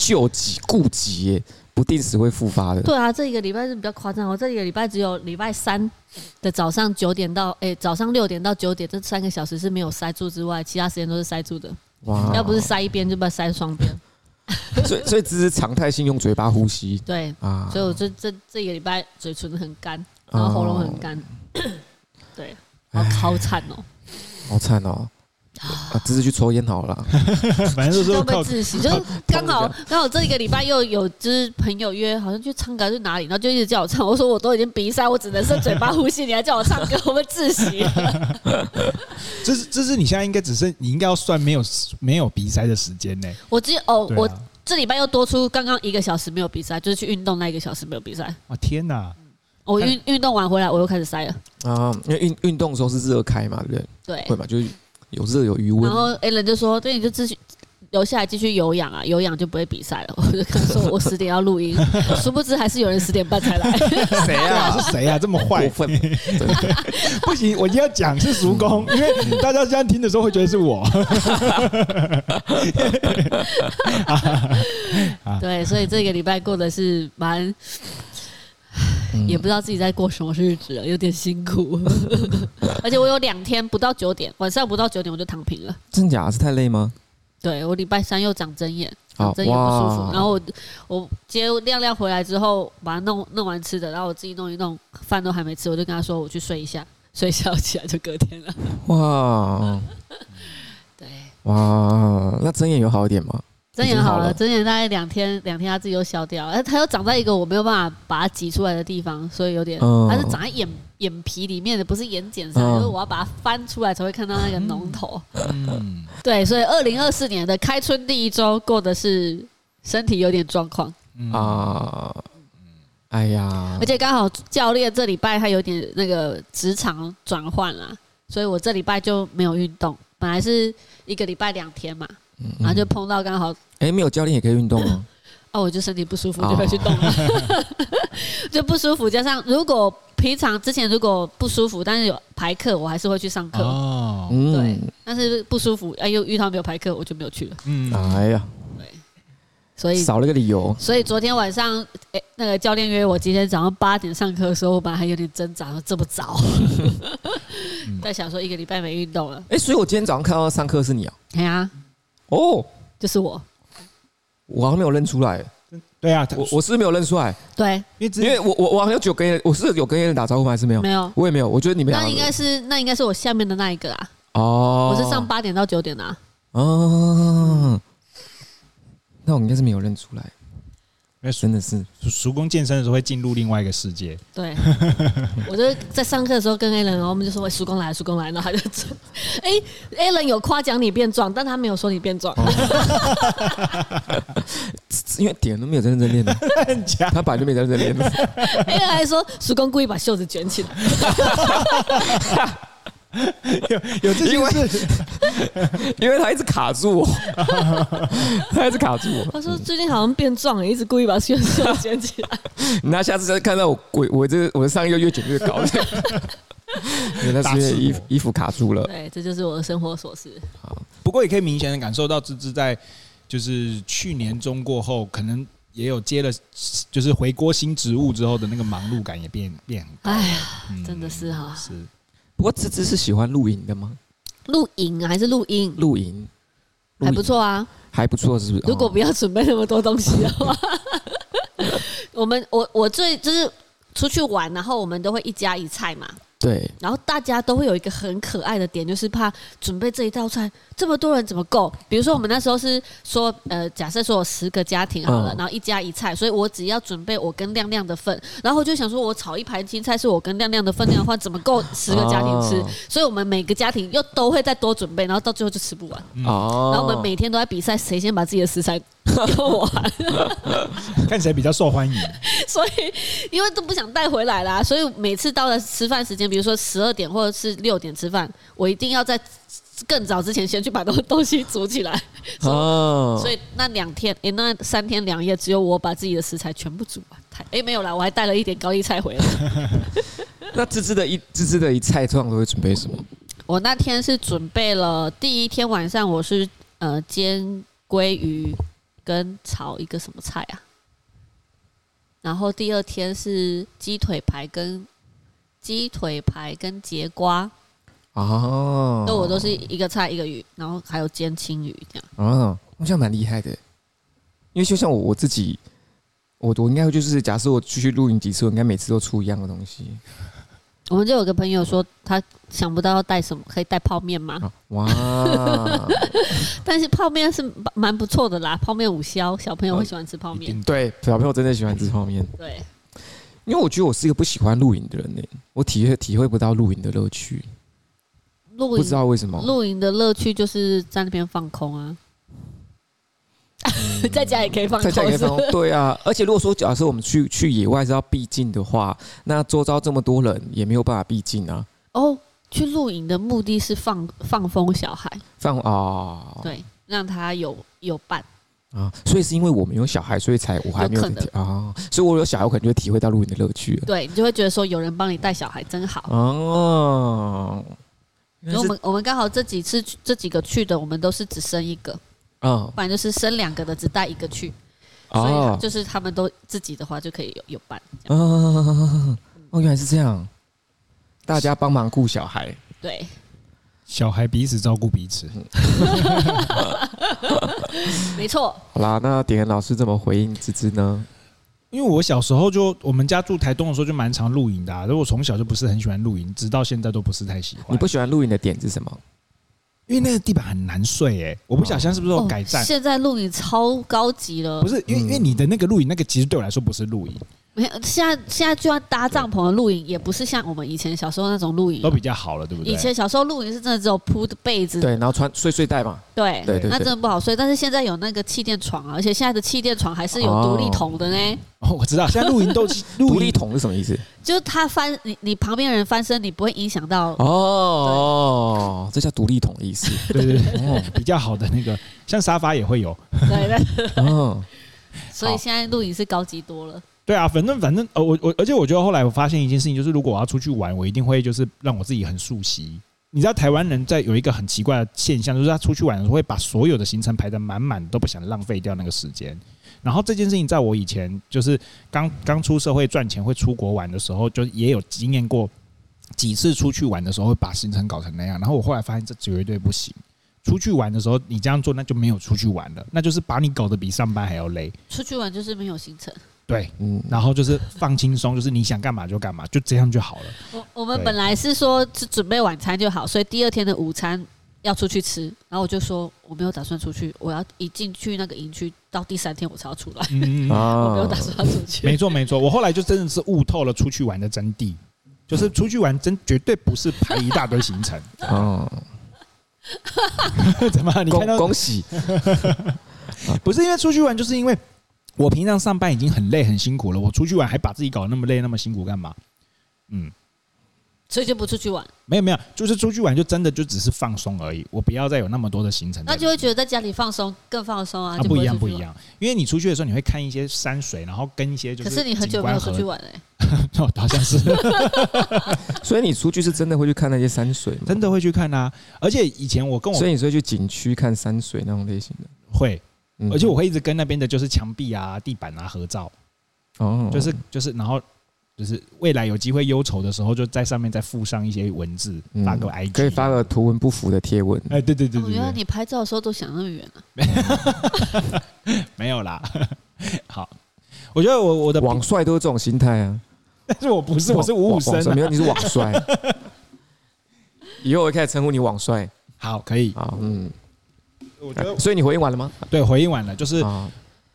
救急顾急，不定时会复发的。对啊，这一个礼拜是比较夸张。我这一个礼拜只有礼拜三的早上九点到哎、欸、早上六点到九点这三个小时是没有塞住之外，其他时间都是塞住的。哇！要不是塞一边，就把塞双边。[LAUGHS] 所以所以只是常态性用嘴巴呼吸。对啊，所以我这这这个礼拜嘴唇很干，然后喉咙很干。哦、[COUGHS] 对，好好惨哦，好惨哦。啊，只是去抽烟好了，[LAUGHS] 反正都是被自习，就是刚好刚好这一个礼拜又有就是朋友约，好像去唱歌去哪里，然后就一直叫我唱，我说我都已经鼻塞，我只能是嘴巴呼吸，你还叫我唱歌，我们窒息。[LAUGHS] 这是这是你现在应该只剩你应该要算没有没有鼻塞的时间呢？我只有哦，我这礼拜又多出刚刚一个小时没有鼻塞，就是去运动那一个小时没有鼻塞。啊天哪！我运运动完回来我又开始塞了啊，因为运运动的时候是热开嘛，对不对？对，会嘛，就是。有热有余温，然后 Alan 就说：“对，你就继续留下来继续有氧啊，有氧就不会比赛了。[LAUGHS] ”我就跟他说：“我十点要录音，[LAUGHS] 殊不知还是有人十点半才来。[LAUGHS] ”谁啊？是谁啊？这么坏？不行，我一定要讲是叔公，因为大家这样听的时候会觉得是我。对，所以这个礼拜过的是蛮。也不知道自己在过什么日子了，有点辛苦。[LAUGHS] 而且我有两天不到九点，晚上不到九点我就躺平了。真假？是太累吗？对，我礼拜三又长针眼，长针眼不舒服。然后我我接亮亮回来之后，把它弄弄完吃的，然后我自己弄一弄，饭都还没吃，我就跟他说我去睡一下，[LAUGHS] 睡一下起来就隔天了。哇，[LAUGHS] 对，哇，那针眼有好一点吗？针眼好了，睁眼大概两天，两天它自己又消掉，而它又长在一个我没有办法把它挤出来的地方，所以有点，它是长在眼眼皮里面的，不是眼睑上，就是我要把它翻出来才会看到那个脓头。嗯，对，所以二零二四年的开春第一周过的是身体有点状况。啊，哎呀，而且刚好教练这礼拜他有点那个职场转换了，所以我这礼拜就没有运动，本来是一个礼拜两天嘛。然后就碰到刚好，哎、欸，没有教练也可以运动吗？啊，[LAUGHS] 我就身体不舒服就会去动了，哦、[LAUGHS] 就不舒服。加上如果平常之前如果不舒服，但是有排课，我还是会去上课。哦，对，但是不舒服，哎，又遇到没有排课，我就没有去了。嗯，哎呀，对，所以少了个理由。所以昨天晚上，哎，那个教练约我今天早上八点上课的时候，我本来还有点挣扎，说这么早，[LAUGHS] 在想说一个礼拜没运动了。哎，所以我今天早上看到上课是你啊？对啊。哦，就是我，我好像没有认出来。对啊，我我是没有认出来。对，因为因为我我我好像有跟我是有跟人打招呼吗？还是没有？没有，我也没有。我觉得你们那应该是那应该是我下面的那一个啊。哦，我是上八点到九点的。哦，那我应该是没有认出来。因为真的是叔公健身的时候会进入另外一个世界。对，[LAUGHS] 我就在上课的时候跟 Alan，然后我们就说：“喂，叔公来，叔公来。”然后他就走：“ [LAUGHS] 哎，Alan 有夸奖你变壮，但他没有说你变壮。哦 [LAUGHS] ”因为点都没有在认真练的，他本来就没认真练的。Alan 还说：“叔公故意把袖子卷起来。”有有这件事，[LAUGHS] 因为他一直卡住我，[LAUGHS] 他一直卡住我。他说最近好像变壮了，一直故意把袖子卷起来。那下次再看到我，我我这我的上衣又越卷越高，因为他是衣服衣服卡住了。对，这就是我的生活琐事。好，不过也可以明显的感受到芝芝在就是去年中过后，可能也有接了，就是回锅新职务之后的那个忙碌感也变变。哎呀，真的是哈，是。不过芝芝是喜欢露营的吗？露营还是录音？露营还不错啊，还不错，是不是？如果不要准备那么多东西的话，[LAUGHS] 我们我我最就是出去玩，然后我们都会一家一菜嘛。对，然后大家都会有一个很可爱的点，就是怕准备这一道菜这么多人怎么够？比如说我们那时候是说，呃，假设说有十个家庭好了，然后一家一菜，所以我只要准备我跟亮亮的份，然后我就想说我炒一盘青菜是我跟亮亮的分量的话，怎么够十个家庭吃？所以我们每个家庭又都会再多准备，然后到最后就吃不完。哦，然后我们每天都在比赛，谁先把自己的食材用完，[LAUGHS] 看起来比较受欢迎。[LAUGHS] 所以因为都不想带回来啦，所以每次到了吃饭时间。比如说十二点或者是六点吃饭，我一定要在更早之前先去把东东西煮起来。[LAUGHS] 哦，所以那两天，哎，那三天两夜，只有我把自己的食材全部煮完。哎，没有啦，我还带了一点高丽菜回来。[LAUGHS] 那芝芝的一芝芝的一菜通常都会准备什么？[LAUGHS] 我那天是准备了第一天晚上，我是呃煎鲑鱼跟炒一个什么菜啊？然后第二天是鸡腿排跟。鸡腿排跟节瓜哦，那我都是一个菜一个鱼，然后还有煎青鱼这样。哦，好像蛮厉害的，因为就像我我自己，我我应该就是假设我出去露营几次，我应该每次都出一样的东西。我们就有个朋友说，他想不到要带什么，可以带泡面吗？哇！[LAUGHS] 但是泡面是蛮不错的啦，泡面五宵，小朋友会喜欢吃泡面。对，小朋友真的喜欢吃泡面。对。因为我觉得我是一个不喜欢露营的人呢，我体会体会不到露营的乐趣。露营不知道为什么，露营的乐趣就是在那边放空啊，嗯、[LAUGHS] 在家也可以放空，在家也可以放空。对啊，而且如果说假设我们去去野外是要避静的话，那周遭这么多人也没有办法避静啊。哦，去露营的目的是放放风小孩，放啊，哦、对，让他有有伴。啊，所以是因为我们有小孩，所以才我还没有体啊，所以我有小孩，我可能就会体会到露营的乐趣了。对，你就会觉得说有人帮你带小孩真好哦。我们我们刚好这几次这几个去的，我们都是只生一个，嗯，不然就是生两个的只带一个去，所以就是他们都自己的话就可以有有伴。哦，哦，原来是这样，大家帮忙顾小孩，对。小孩彼此照顾彼此，[LAUGHS] 没错。好啦，那点老师怎么回应芝芝呢？因为我小时候就我们家住台东的时候就蛮常露营的，啊，所以我从小就不是很喜欢露营，直到现在都不是太喜欢。你不喜欢露营的点是什么？因为那个地板很难睡，哎，我不晓得是不是有改善。现在露营超高级了，不是？因为因为你的那个露营，那个其实对我来说不是露营。没有，现在现在就要搭帐篷的露营，也不是像我们以前小时候那种露营，都比较好了，对不对？以前小时候露营是真的只有铺的被子，对，然后穿睡睡袋嘛，对对对，那真的不好睡。但是现在有那个气垫床啊，而且现在的气垫床还是有独立桶的呢。哦，[LAUGHS] 我知道，现在露营都 [LAUGHS] 独立桶是什么意思？就是他翻你，你旁边人翻身，你不会影响到。哦，这叫独立桶的意思。[LAUGHS] 对对对，哦，比较好的那个，像沙发也会有。对对。嗯，所以现在露营是高级多了。对啊，反正反正呃，我我而且我觉得后来我发现一件事情，就是如果我要出去玩，我一定会就是让我自己很熟悉。你知道台湾人在有一个很奇怪的现象，就是他出去玩的时候会把所有的行程排得满满，都不想浪费掉那个时间。然后这件事情在我以前就是刚刚出社会赚钱会出国玩的时候，就也有经验过几次出去玩的时候会把行程搞成那样。然后我后来发现这绝对不行。出去玩的时候你这样做，那就没有出去玩了，那就是把你搞得比上班还要累。出去玩就是没有行程。对，嗯，然后就是放轻松，就是你想干嘛就干嘛，就这样就好了。我我们本来是说是准备晚餐就好，所以第二天的午餐要出去吃，然后我就说我没有打算出去，我要一进去那个营区，到第三天我才要出来。嗯、[LAUGHS] 我没有打算要出去。没错没错，我后来就真的是悟透了出去玩的真谛，就是出去玩真绝对不是排一大堆行程。[LAUGHS] 哦，[LAUGHS] 怎么？你看到恭喜？不是因为出去玩，就是因为我平常上班已经很累很辛苦了，我出去玩还把自己搞得那么累那么辛苦干嘛？嗯。所以就不出去玩？没有没有，就是出去玩就真的就只是放松而已。我不要再有那么多的行程，那就会觉得在家里放松更放松啊。啊，不一样不一样，因为你出去的时候你会看一些山水，然后跟一些就是。可是你很久没有出去玩嘞、欸，[LAUGHS] 好像是。[LAUGHS] 所以你出去是真的会去看那些山水吗？真的会去看啊！而且以前我跟我，所以你是会去景区看山水那种类型的？会，而且我会一直跟那边的就是墙壁啊、地板啊合照。哦，就是就是，然后。就是未来有机会忧愁的时候，就在上面再附上一些文字，发个 IG，可以发个图文不符的贴文。哎，对对对对，原来你拍照的时候都想那么远啊？[LAUGHS] 没有啦。[LAUGHS] 好，我觉得我我的网帅都是这种心态啊。但是我不是，我是五五身，没有，你是网帅。[LAUGHS] 以后我开始称呼你网帅。好，可以。好，嗯。我觉得，所以你回应完了吗？对，回应完了，就是。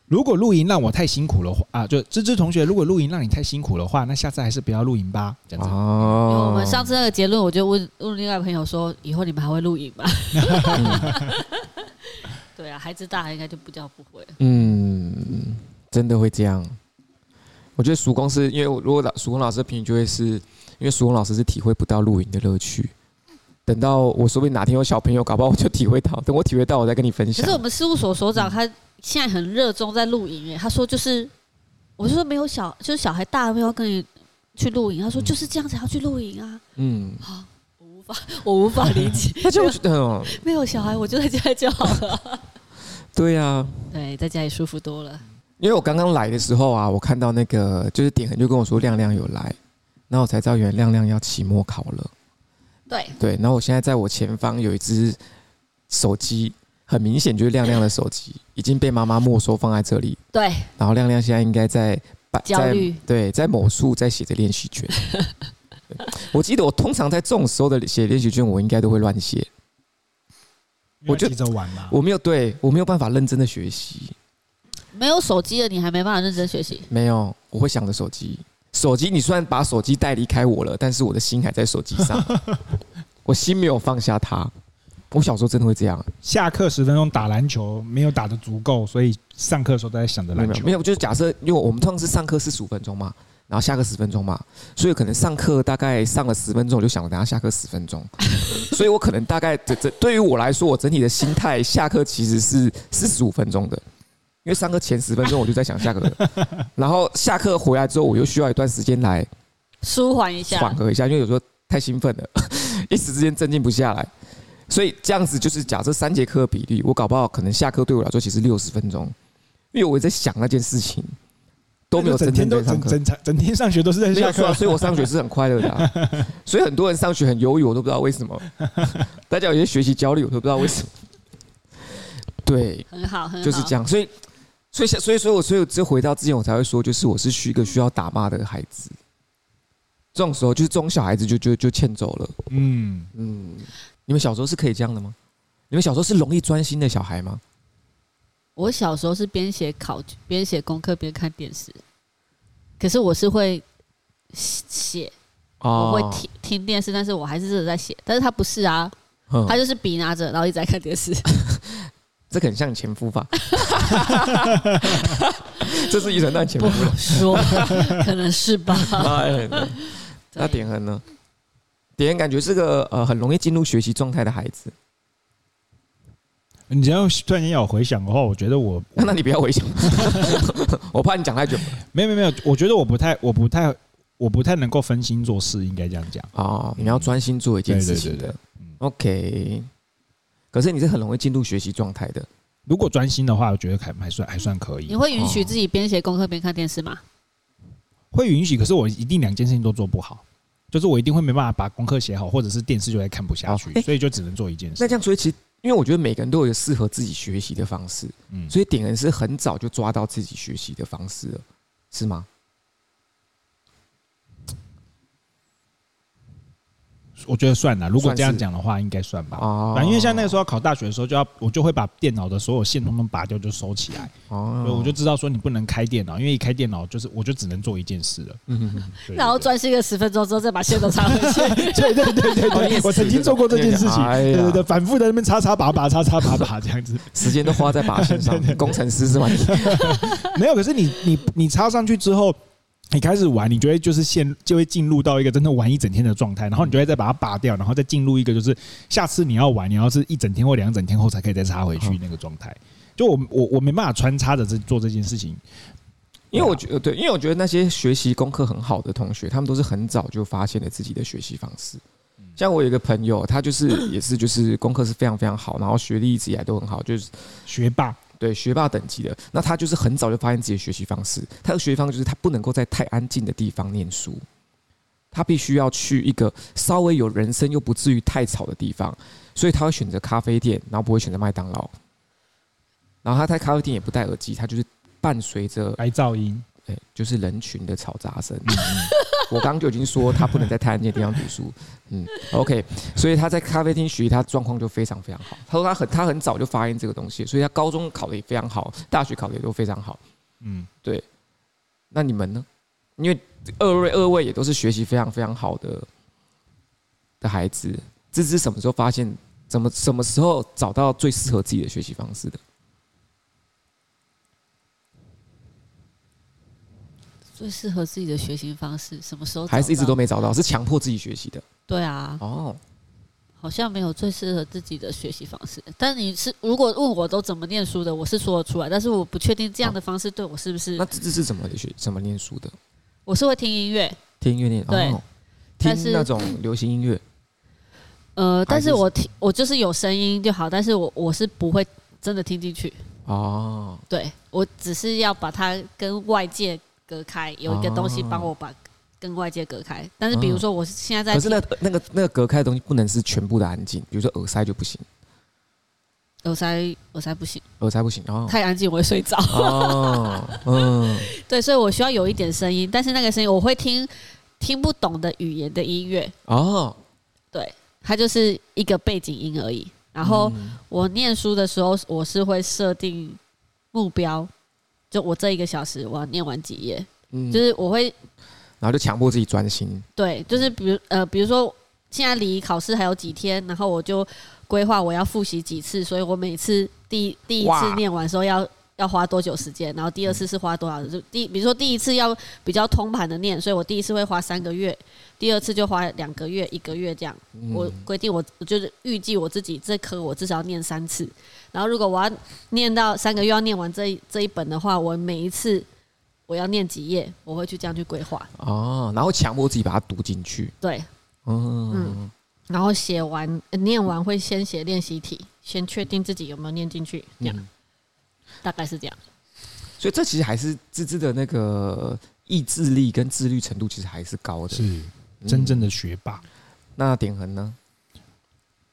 如果露营让我太辛苦的话啊，就芝芝同学，如果露营让你太辛苦的话，那下次还是不要露营吧。这样子。哦。我们上次那个结论，我就问问另外朋友说，以后你们还会露营吗？[LAUGHS] 对啊，孩子大了应该就不叫不会。嗯，真的会这样。我觉得曙光是因为如果老曙光老师的评语就会是因为曙光老师是体会不到露营的乐趣。等到我说不定哪天有小朋友，搞不好我就体会到。等我体会到，我再跟你分享。可是我们事务所所长他。现在很热衷在露营耶，他说就是，我就说没有小，就是小孩大了没有跟你去露营，他说就是这样才要去露营啊。嗯，好，我无法，[LAUGHS] 我无法理解。[LAUGHS] 他就觉得 [LAUGHS] 没有小孩，我就在家里就好了。对呀，对，在家里舒服多了。因为我刚刚来的时候啊，我看到那个就是点恒就跟我说亮亮有来，然后我才知道原来亮亮要期末考了。对对，然后我现在在我前方有一只手机。很明显就是亮亮的手机已经被妈妈没收放在这里。对。然后亮亮现在应该在焦虑。对，在某处在写着练习卷。[LAUGHS] 我记得我通常在这种时候的写练习卷，我应该都会乱写。我就急着玩嘛。我没有对，我没有办法认真的学习。没有手机了，你还没办法认真学习？没有，我会想着手机。手机，你虽然把手机带离开我了，但是我的心还在手机上。[LAUGHS] 我心没有放下它。我小时候真的会这样，下课十分钟打篮球没有打的足够，所以上课的时候都在想着篮球。没有，没有，就是假设，因为我们通常是上课四十五分钟嘛，然后下课十分钟嘛，所以可能上课大概上了十分钟，我就想着等下下课十分钟，[LAUGHS] 所以我可能大概这这对于我来说，我整体的心态下课其实是四十五分钟的，因为上课前十分钟我就在想下课，[LAUGHS] 然后下课回来之后，我又需要一段时间来舒缓一下，缓和一下，因为有时候太兴奋了，[LAUGHS] 一时之间镇静不下来。所以这样子就是假设三节课的比例，我搞不好可能下课对我来说其实六十分钟，因为我在想那件事情，都没有整天都上课，整整天上学都是在下课，所以我上学是很快乐的啊。[LAUGHS] 所以很多人上学很忧郁，我都不知道为什么。大家有些学习焦虑，我都不知道为什么。对，很好，很好，就是这样。所以，所以，所以，所以我，所以，只回到之前，我才会说，就是我是一个需要打骂的孩子。这种时候，就是这种小孩子就就就欠走了。嗯嗯。你们小时候是可以这样的吗？你们小时候是容易专心的小孩吗？我小时候是边写考边写功课边看电视，可是我是会写，我会听听电视，但是我还是在写。但是他不是啊，他就是笔拿着，然后一直在看电视。[LAUGHS] 这很像前夫吧？[LAUGHS] 这是遗传到前夫。不说，可能是吧。那点恒呢？点恒感觉是个呃很容易进入学习状态的孩子。你只要突然间要回想的话，我觉得我，[LAUGHS] 那你不要回想，[LAUGHS] 我怕你讲太久。没有没有没有，我觉得我不太我不太我不太能够分心做事，应该这样讲啊。你要专心做一件事情的。OK，可是你是很容易进入学习状态的。如果专心的话，我觉得还还算还算可以。你会允许自己边写功课边看电视吗？会允许，可是我一定两件事情都做不好。就是我一定会没办法把功课写好，或者是电视就会看不下去，所以就只能做一件事。那这样，所以其实因为我觉得每个人都有一个适合自己学习的方式，嗯，所以点人是很早就抓到自己学习的方式了，是吗？我觉得算了，如果这样讲的话，应该算吧。哦，因为像那个时候要考大学的时候，就要我就会把电脑的所有线通通拔掉，就收起来。哦，我就知道说你不能开电脑，因为一开电脑就是我就只能做一件事了。嗯，然后专心个十分钟之后，再把线都插回去。对对对对对，我曾经做过这件事情。对对对，反复在那边插插拔拔插插拔拔这样子，时间都花在拔线上。[LAUGHS] 工程师是吗？[LAUGHS] 没有，可是你你你插上去之后。你开始玩，你就会就是陷就会进入到一个真的玩一整天的状态，然后你就会再把它拔掉，然后再进入一个就是下次你要玩，你要是一整天或两整天后才可以再插回去那个状态。就我我我没办法穿插着这做这件事情，因为我觉得对，因为我觉得那些学习功课很好的同学，他们都是很早就发现了自己的学习方式。像我有一个朋友，他就是也是就是功课是非常非常好，然后学历一直以来都很好，就是学霸。对学霸等级的，那他就是很早就发现自己的学习方式。他的学习方式就是他不能够在太安静的地方念书，他必须要去一个稍微有人声又不至于太吵的地方。所以他会选择咖啡店，然后不会选择麦当劳。然后他在咖啡店也不戴耳机，他就是伴随着白噪音。对，就是人群的嘈杂声。[LAUGHS] 我刚刚就已经说他不能在太安静的地方读书。嗯，OK，所以他在咖啡厅学习，他状况就非常非常好。他说他很他很早就发现这个东西，所以他高中考的也非常好，大学考的也都非常好。嗯，对。那你们呢？因为二位二位也都是学习非常非常好的的孩子。芝芝什么时候发现？怎么什么时候找到最适合自己的学习方式的？最适合自己的学习方式，什么时候还是一直都没找到？是强迫自己学习的？对啊，哦，好像没有最适合自己的学习方式。但你是如果问我都怎么念书的，我是说得出来，但是我不确定这样的方式对我是不是？那这是怎么学、怎么念书的？我是会听音乐，听音乐念，对，哦、听那种流行音乐。呃，但是我听我就是有声音就好，但是我我是不会真的听进去。哦，对，我只是要把它跟外界。隔开有一个东西帮我把跟外界隔开，但是比如说我现在在，可是那那个那个隔开的东西不能是全部的安静，比如说耳塞就不行，耳塞耳塞不行，耳塞不行，哦，太安静我会睡着。哦，嗯，[LAUGHS] 对，所以我需要有一点声音，但是那个声音我会听听不懂的语言的音乐。哦，对，它就是一个背景音而已。然后我念书的时候，我是会设定目标。就我这一个小时，我要念完几页，嗯，就是我会，然后就强迫自己专心。对，就是比如呃，比如说现在离考试还有几天，然后我就规划我要复习几次，所以我每次第第一次念完的时候要要花多久时间，然后第二次是花多少？就第比如说第一次要比较通盘的念，所以我第一次会花三个月，第二次就花两个月、一个月这样。我规定我我就是预计我自己这科我至少要念三次。然后，如果我要念到三个月要念完这一这一本的话，我每一次我要念几页，我会去这样去规划。哦，然后强迫自己把它读进去。对，嗯嗯，然后写完念完会先写练习题，先确定自己有没有念进去，这样，嗯、大概是这样。所以这其实还是芝芝的那个意志力跟自律程度其实还是高的，是真正的学霸。嗯、那典恒呢？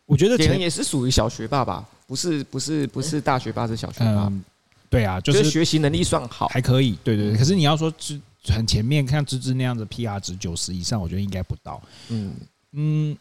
我觉得典恒也是属于小学霸吧。不是不是不是大学霸，是小学霸。嗯，对啊，就是学习能力算好，还可以。对对对，可是你要说芝很前面，像芝芝那样子 PR 值九十以上，我觉得应该不到。嗯嗯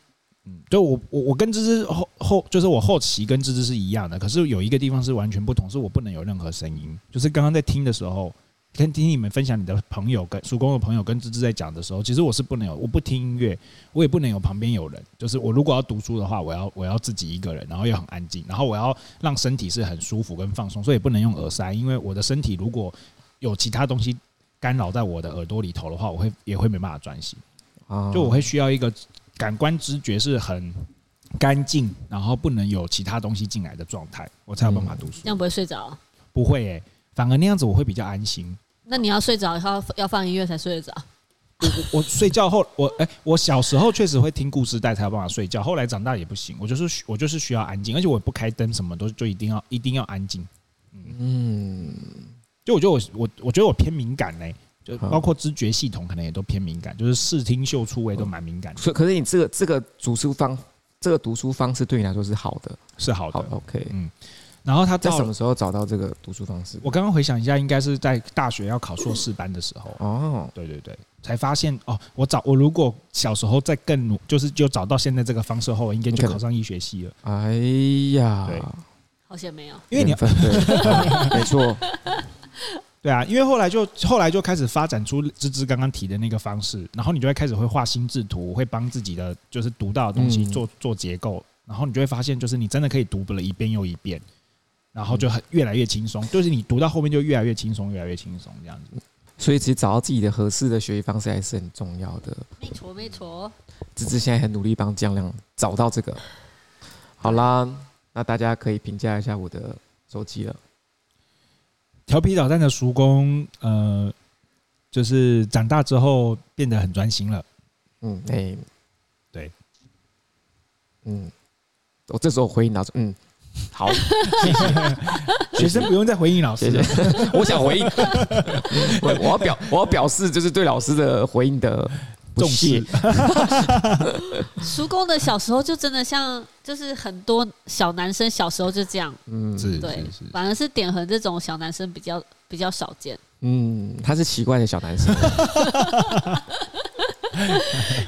嗯，对我我我跟芝芝后后就是我后期跟芝芝是一样的，可是有一个地方是完全不同，是我不能有任何声音。就是刚刚在听的时候。跟听你们分享你的朋友跟叔公的朋友跟芝芝在讲的时候，其实我是不能有，我不听音乐，我也不能有旁边有人。就是我如果要读书的话，我要我要自己一个人，然后又很安静，然后我要让身体是很舒服跟放松，所以不能用耳塞，因为我的身体如果有其他东西干扰在我的耳朵里头的话，我会也会没办法专心。就我会需要一个感官知觉是很干净，然后不能有其他东西进来的状态，我才有办法读书。那样不会睡着？不会诶、欸，反而那样子我会比较安心。那你要睡着，要要放音乐才睡得着。我我睡觉后，我哎、欸，我小时候确实会听故事带才有办法睡觉，后来长大也不行，我就是我就是需要安静，而且我不开灯，什么都就一定要一定要安静。嗯，就我觉得我我我觉得我偏敏感嘞、欸，就包括知觉系统可能也都偏敏感，就是视听嗅触味都蛮敏感的。所以，可是你这个这个读书方这个读书方式对你来说是好的，是好的。好 OK，嗯。然后他在什么时候找到这个读书方式？我刚刚回想一下，应该是在大学要考硕士班的时候。哦，对对对，才发现哦，我找我如果小时候再更努，就是就找到现在这个方式后，我应该就考上医学系了。哎呀，对，好险没有，因为你分对，[LAUGHS] 没错，对啊，因为后来就后来就开始发展出芝芝刚刚提的那个方式，然后你就会开始会画心智图，会帮自己的就是读到的东西做做结构，然后你就会发现，就是你真的可以读了一遍又一遍。然后就很越来越轻松，就是你读到后面就越来越轻松，越来越轻松这样子。所以其实找到自己的合适的学习方式还是很重要的。没错，没错。芝芝现在很努力帮江亮找到这个。好啦，那大家可以评价一下我的手机了。调皮捣蛋的叔公，呃，就是长大之后变得很专心了。嗯，哎、欸，对，嗯，我这时候回应老师，嗯。好，[LAUGHS] 学生不用再回应老师了。我想回应，[LAUGHS] 我我要表我要表示就是对老师的回应的重视。[LAUGHS] 叔公的小时候就真的像，就是很多小男生小时候就这样，嗯，对，反而是点横这种小男生比较比较少见。嗯，他是奇怪的小男生。[LAUGHS]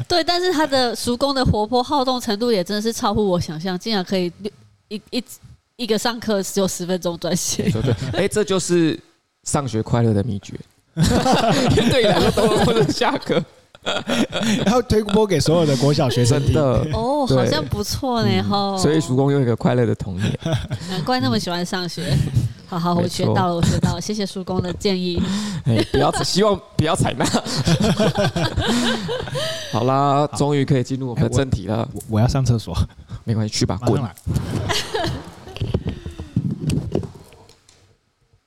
对，但是他的叔公的活泼好动程度也真的是超乎我想象，竟然可以。一一一个上课只有十分钟专心，对对，[LAUGHS] 哎，这就是上学快乐的秘诀。对你来说，都或者下课，[LAUGHS] 然后推播给所有的国小学生听的。[LAUGHS] 哦，好像不错呢，哈。所以叔公有一个快乐的童年，[LAUGHS] 难怪那么喜欢上学。好好，我学到了，我学到了，谢谢叔公的建议。哎，不要，希望不要采纳。好啦，终于可以进入我们的正题了。我我要上厕所。没关系，去吧，滚！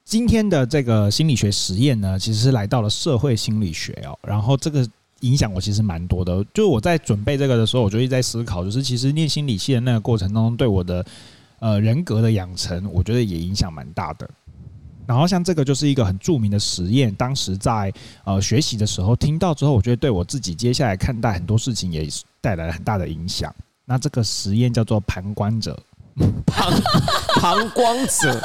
今天的这个心理学实验呢，其实是来到了社会心理学哦。然后这个影响我其实蛮多的。就我在准备这个的时候，我就一直在思考，就是其实念心理系的那个过程当中，对我的呃人格的养成，我觉得也影响蛮大的。然后像这个就是一个很著名的实验，当时在呃学习的时候听到之后，我觉得对我自己接下来看待很多事情也带来了很大的影响。那这个实验叫做旁观者，旁 [LAUGHS] 旁观者，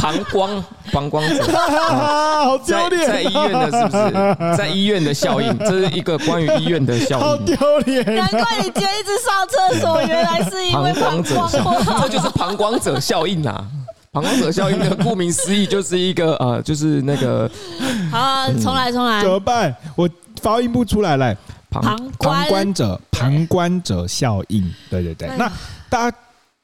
旁观旁观者，[LAUGHS] 好丢脸！在医院的是不是？[LAUGHS] 在医院的效应，这是一个关于医院的效应。好丢脸！难怪你今天一直上厕所，原来是因为膀胱者，这就是膀胱者效应啊！膀胱者效应的顾名思义就是一个呃，就是那个……好，重来，重来，怎么办？我发音不出来了。旁旁观者，旁观者效应，对对对。那大家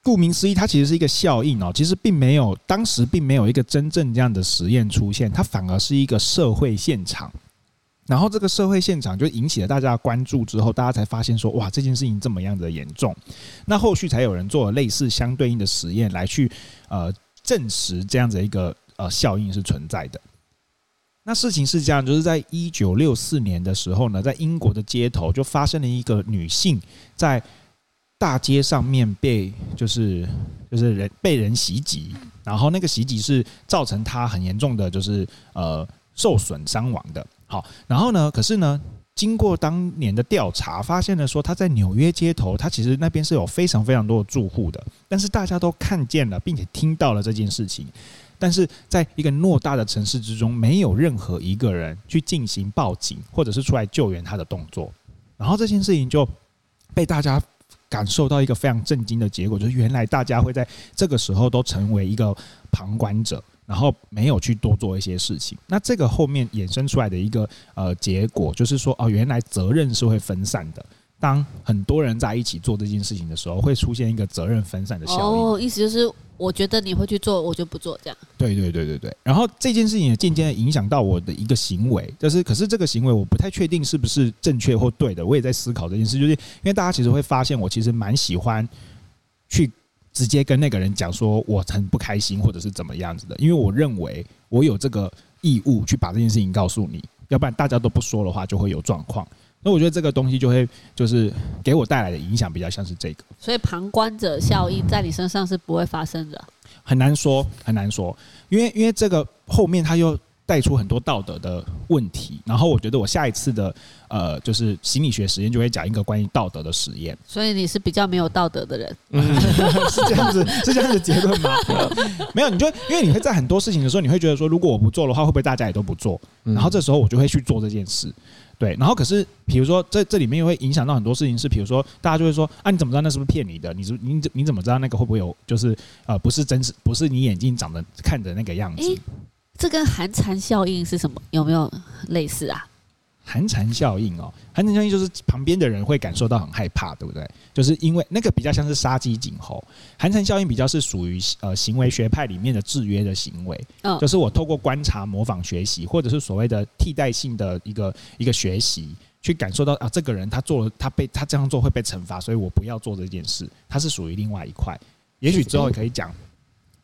顾名思义，它其实是一个效应哦。其实并没有，当时并没有一个真正这样的实验出现，它反而是一个社会现场。然后这个社会现场就引起了大家的关注之后，大家才发现说，哇，这件事情这么样的严重。那后续才有人做了类似相对应的实验来去呃证实这样子一个呃效应是存在的。那事情是这样，就是在一九六四年的时候呢，在英国的街头就发生了一个女性在大街上面被就是就是人被人袭击，然后那个袭击是造成他很严重的就是呃受损伤亡的。好，然后呢，可是呢，经过当年的调查，发现了说他在纽约街头，他其实那边是有非常非常多的住户的，但是大家都看见了，并且听到了这件事情。但是在一个偌大的城市之中，没有任何一个人去进行报警，或者是出来救援他的动作，然后这件事情就被大家感受到一个非常震惊的结果，就是原来大家会在这个时候都成为一个旁观者，然后没有去多做一些事情。那这个后面衍生出来的一个呃结果，就是说哦，原来责任是会分散的。当很多人在一起做这件事情的时候，会出现一个责任分散的效应。哦，意思就是。我觉得你会去做，我就不做这样。对对对对对。然后这件事情也渐渐的影响到我的一个行为，就是可是这个行为我不太确定是不是正确或对的。我也在思考这件事，就是因为大家其实会发现，我其实蛮喜欢去直接跟那个人讲说我很不开心或者是怎么样子的，因为我认为我有这个义务去把这件事情告诉你，要不然大家都不说的话，就会有状况。那我觉得这个东西就会就是给我带来的影响比较像是这个，所以旁观者效应在你身上是不会发生的，很难说，很难说，因为因为这个后面他又带出很多道德的问题，然后我觉得我下一次的呃，就是心理学实验就会讲一个关于道德的实验。所以你是比较没有道德的人，嗯、是这样子，是这样子结论吗？没有，你就因为你会在很多事情的时候，你会觉得说，如果我不做的话，会不会大家也都不做？然后这时候我就会去做这件事。对，然后可是比如说这这里面又会影响到很多事情，是比如说大家就会说啊，你怎么知道那是不是骗你的？你是你怎你怎么知道那个会不会有就是呃不是真实，不是你眼睛长得看的那个样子？欸这跟寒蝉效应是什么？有没有类似啊？寒蝉效应哦，寒蝉效应就是旁边的人会感受到很害怕，对不对？就是因为那个比较像是杀鸡儆猴，寒蝉效应比较是属于呃行为学派里面的制约的行为。嗯，就是我透过观察、模仿、学习，或者是所谓的替代性的一个一个学习，去感受到啊，这个人他做了，他被他这样做会被惩罚，所以我不要做这件事。它是属于另外一块，也许之后可以讲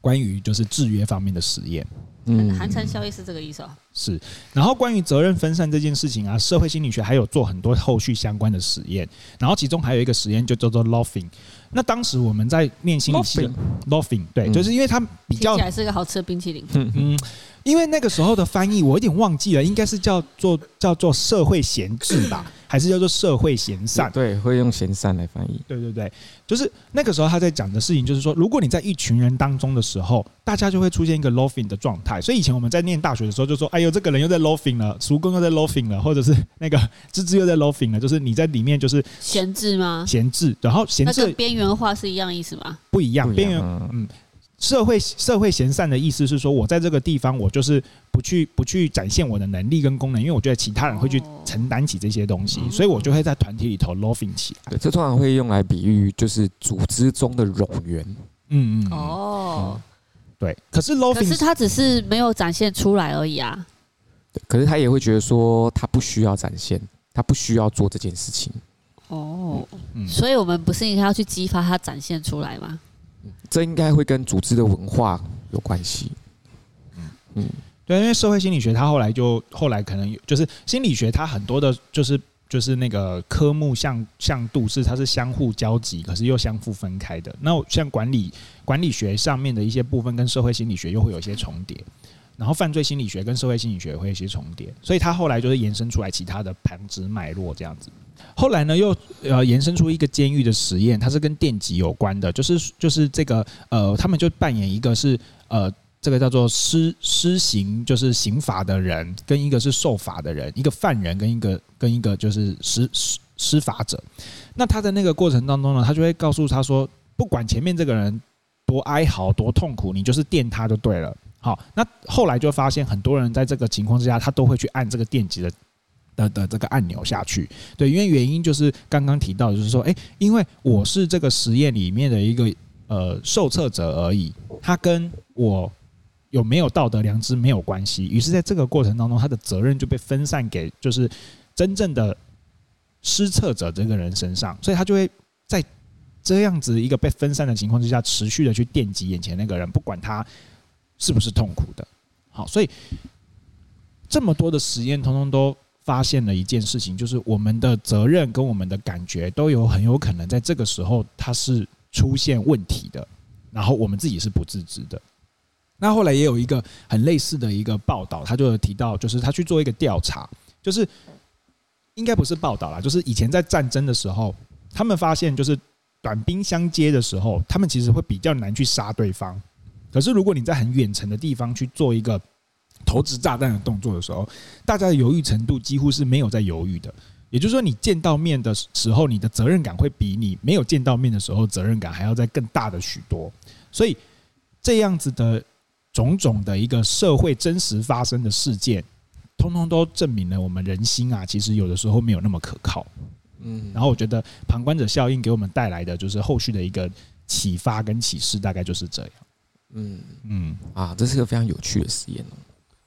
关于就是制约方面的实验。嗯，寒蝉效应是这个意思哦。是，然后关于责任分散这件事情啊，社会心理学还有做很多后续相关的实验，然后其中还有一个实验就叫做 Loffing。那当时我们在念心理学，Loffing，对，就是因为它比较听起来是个好吃的冰淇淋。嗯嗯。因为那个时候的翻译我有点忘记了，应该是叫做叫做社会闲置吧，[LAUGHS] 还是叫做社会闲散？对，会用闲散来翻译。对对对，就是那个时候他在讲的事情，就是说，如果你在一群人当中的时候，大家就会出现一个 loafing 的状态。所以以前我们在念大学的时候就说：“哎呦，这个人又在 loafing 了，叔公又在 loafing 了，或者是那个芝芝又在 loafing 了。”就是你在里面就是闲置吗？闲置，然后闲置边缘化是一样意思吗？不一样，边缘嗯。社会社会闲散的意思是说，我在这个地方，我就是不去不去展现我的能力跟功能，因为我觉得其他人会去承担起这些东西，所以我就会在团体里头 loafing 起来。对，这通常会用来比喻就是组织中的冗员。嗯嗯。哦。对，可是 loafing，可是他只是没有展现出来而已啊。对，可是他也会觉得说，他不需要展现，他不需要做这件事情。哦。嗯。所以我们不是应该要去激发他展现出来吗？这应该会跟组织的文化有关系。嗯嗯，对，因为社会心理学它后来就后来可能有，就是心理学它很多的，就是就是那个科目向向度是它是相互交集，可是又相互分开的。那像管理管理学上面的一些部分跟社会心理学又会有一些重叠，然后犯罪心理学跟社会心理学会有一些重叠，所以它后来就是延伸出来其他的盘子脉络这样子。后来呢，又呃延伸出一个监狱的实验，它是跟电击有关的，就是就是这个呃，他们就扮演一个是呃，这个叫做施施行就是刑罚的人，跟一个是受罚的人，一个犯人跟一个跟一个就是施施施法者。那他的那个过程当中呢，他就会告诉他说，不管前面这个人多哀嚎多痛苦，你就是电他就对了。好，那后来就发现很多人在这个情况之下，他都会去按这个电击的。的的这个按钮下去，对，因为原因就是刚刚提到，就是说，诶，因为我是这个实验里面的一个呃受测者而已，他跟我有没有道德良知没有关系。于是，在这个过程当中，他的责任就被分散给就是真正的施测者这个人身上，所以他就会在这样子一个被分散的情况之下，持续的去电击眼前那个人，不管他是不是痛苦的。好，所以这么多的实验，通通都。发现了一件事情，就是我们的责任跟我们的感觉都有很有可能在这个时候它是出现问题的，然后我们自己是不自知的。那后来也有一个很类似的一个报道，他就提到，就是他去做一个调查，就是应该不是报道啦，就是以前在战争的时候，他们发现就是短兵相接的时候，他们其实会比较难去杀对方。可是如果你在很远程的地方去做一个投掷炸弹的动作的时候，大家的犹豫程度几乎是没有在犹豫的。也就是说，你见到面的时候，你的责任感会比你没有见到面的时候责任感还要再更大的许多。所以，这样子的种种的一个社会真实发生的事件，通通都证明了我们人心啊，其实有的时候没有那么可靠。嗯，然后我觉得旁观者效应给我们带来的就是后续的一个启发跟启示，大概就是这样。嗯嗯啊，这是个非常有趣的实验哦。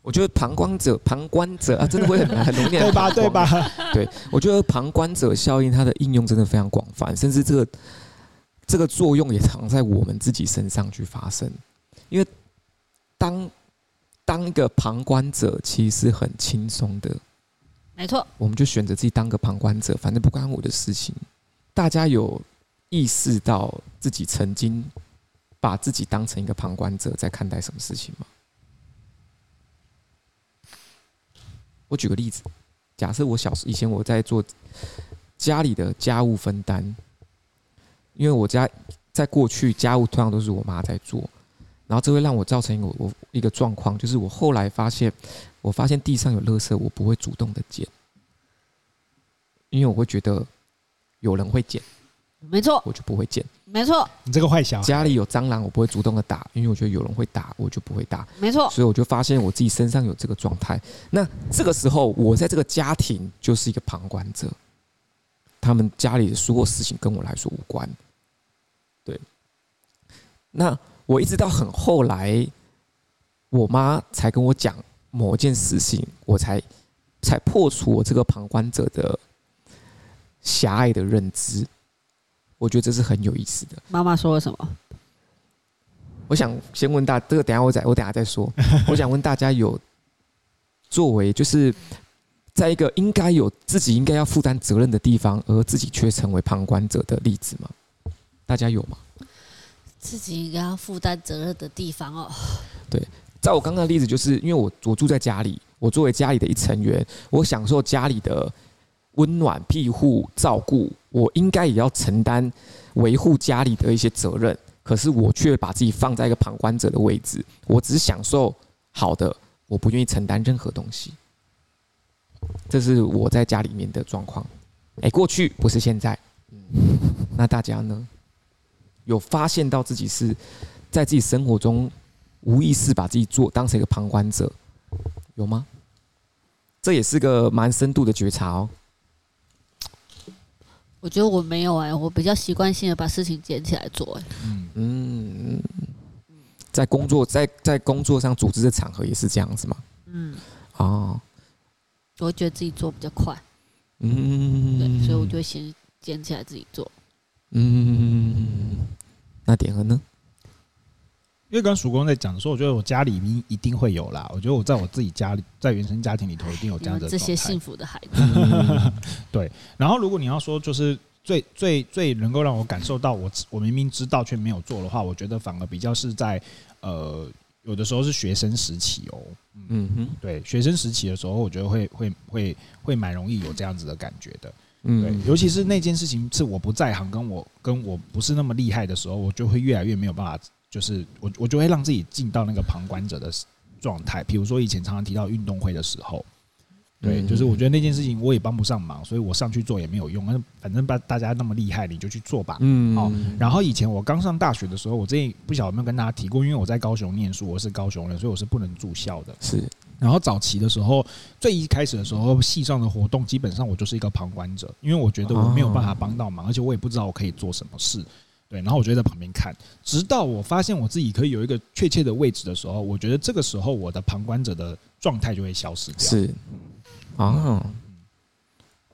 我觉得旁观者，旁观者啊，真的会很难很容易 [LAUGHS] 对吧？对吧？对，我觉得旁观者效应它的应用真的非常广泛，甚至这个这个作用也常在我们自己身上去发生。因为当当一个旁观者，其实很轻松的，没错。我们就选择自己当个旁观者，反正不关我的事情。大家有意识到自己曾经把自己当成一个旁观者在看待什么事情吗？我举个例子，假设我小时以前我在做家里的家务分担，因为我家在过去家务通常都是我妈在做，然后这会让我造成一个我一个状况，就是我后来发现，我发现地上有垃圾，我不会主动的捡，因为我会觉得有人会捡。没错，我就不会捡。没错，你这个坏小孩。家里有蟑螂，我不会主动的打，因为我觉得有人会打，我就不会打。没错，所以我就发现我自己身上有这个状态。那这个时候，我在这个家庭就是一个旁观者，他们家里的所有事情跟我来说无关。对。那我一直到很后来，我妈才跟我讲某件事情，我才才破除我这个旁观者的狭隘的认知。我觉得这是很有意思的。妈妈说了什么？我想先问大这个，等下我再我等下再说。[LAUGHS] 我想问大家，有作为就是在一个应该有自己应该要负担责任的地方，而自己却成为旁观者的例子吗？大家有吗？自己应该要负担责任的地方哦。对，在我刚刚的例子，就是因为我我住在家里，我作为家里的一成员，我享受家里的。温暖、庇护、照顾，我应该也要承担维护家里的一些责任。可是我却把自己放在一个旁观者的位置，我只享受好的，我不愿意承担任何东西。这是我在家里面的状况。哎，过去不是现在。那大家呢？有发现到自己是在自己生活中无意识把自己做当成一个旁观者，有吗？这也是个蛮深度的觉察哦。我觉得我没有哎、欸，我比较习惯性的把事情捡起来做哎、欸。嗯嗯，在工作在在工作上组织的场合也是这样子吗？嗯。哦。我会觉得自己做比较快。嗯。对，所以我就会先捡起来自己做。嗯。那点了呢？因为刚刚曙光在讲的时候，我觉得我家里面一定会有啦。我觉得我在我自己家里，在原生家庭里头一定有这样的这些幸福的孩子。[LAUGHS] 对。然后，如果你要说就是最最最能够让我感受到我我明明知道却没有做的话，我觉得反而比较是在呃有的时候是学生时期哦。嗯哼。对，学生时期的时候，我觉得会会会会蛮容易有这样子的感觉的。嗯。对，尤其是那件事情是我不在行，跟我跟我不是那么厉害的时候，我就会越来越没有办法。就是我，我就会让自己进到那个旁观者的状态。比如说以前常常提到运动会的时候，对，就是我觉得那件事情我也帮不上忙，所以我上去做也没有用。那反正把大家那么厉害，你就去做吧。嗯，好。然后以前我刚上大学的时候，我之前不晓得有没有跟大家提过，因为我在高雄念书，我是高雄人，所以我是不能住校的。是。然后早期的时候，最一开始的时候，系上的活动基本上我就是一个旁观者，因为我觉得我没有办法帮到忙，而且我也不知道我可以做什么事。对，然后我就在旁边看，直到我发现我自己可以有一个确切的位置的时候，我觉得这个时候我的旁观者的状态就会消失掉。是，哦，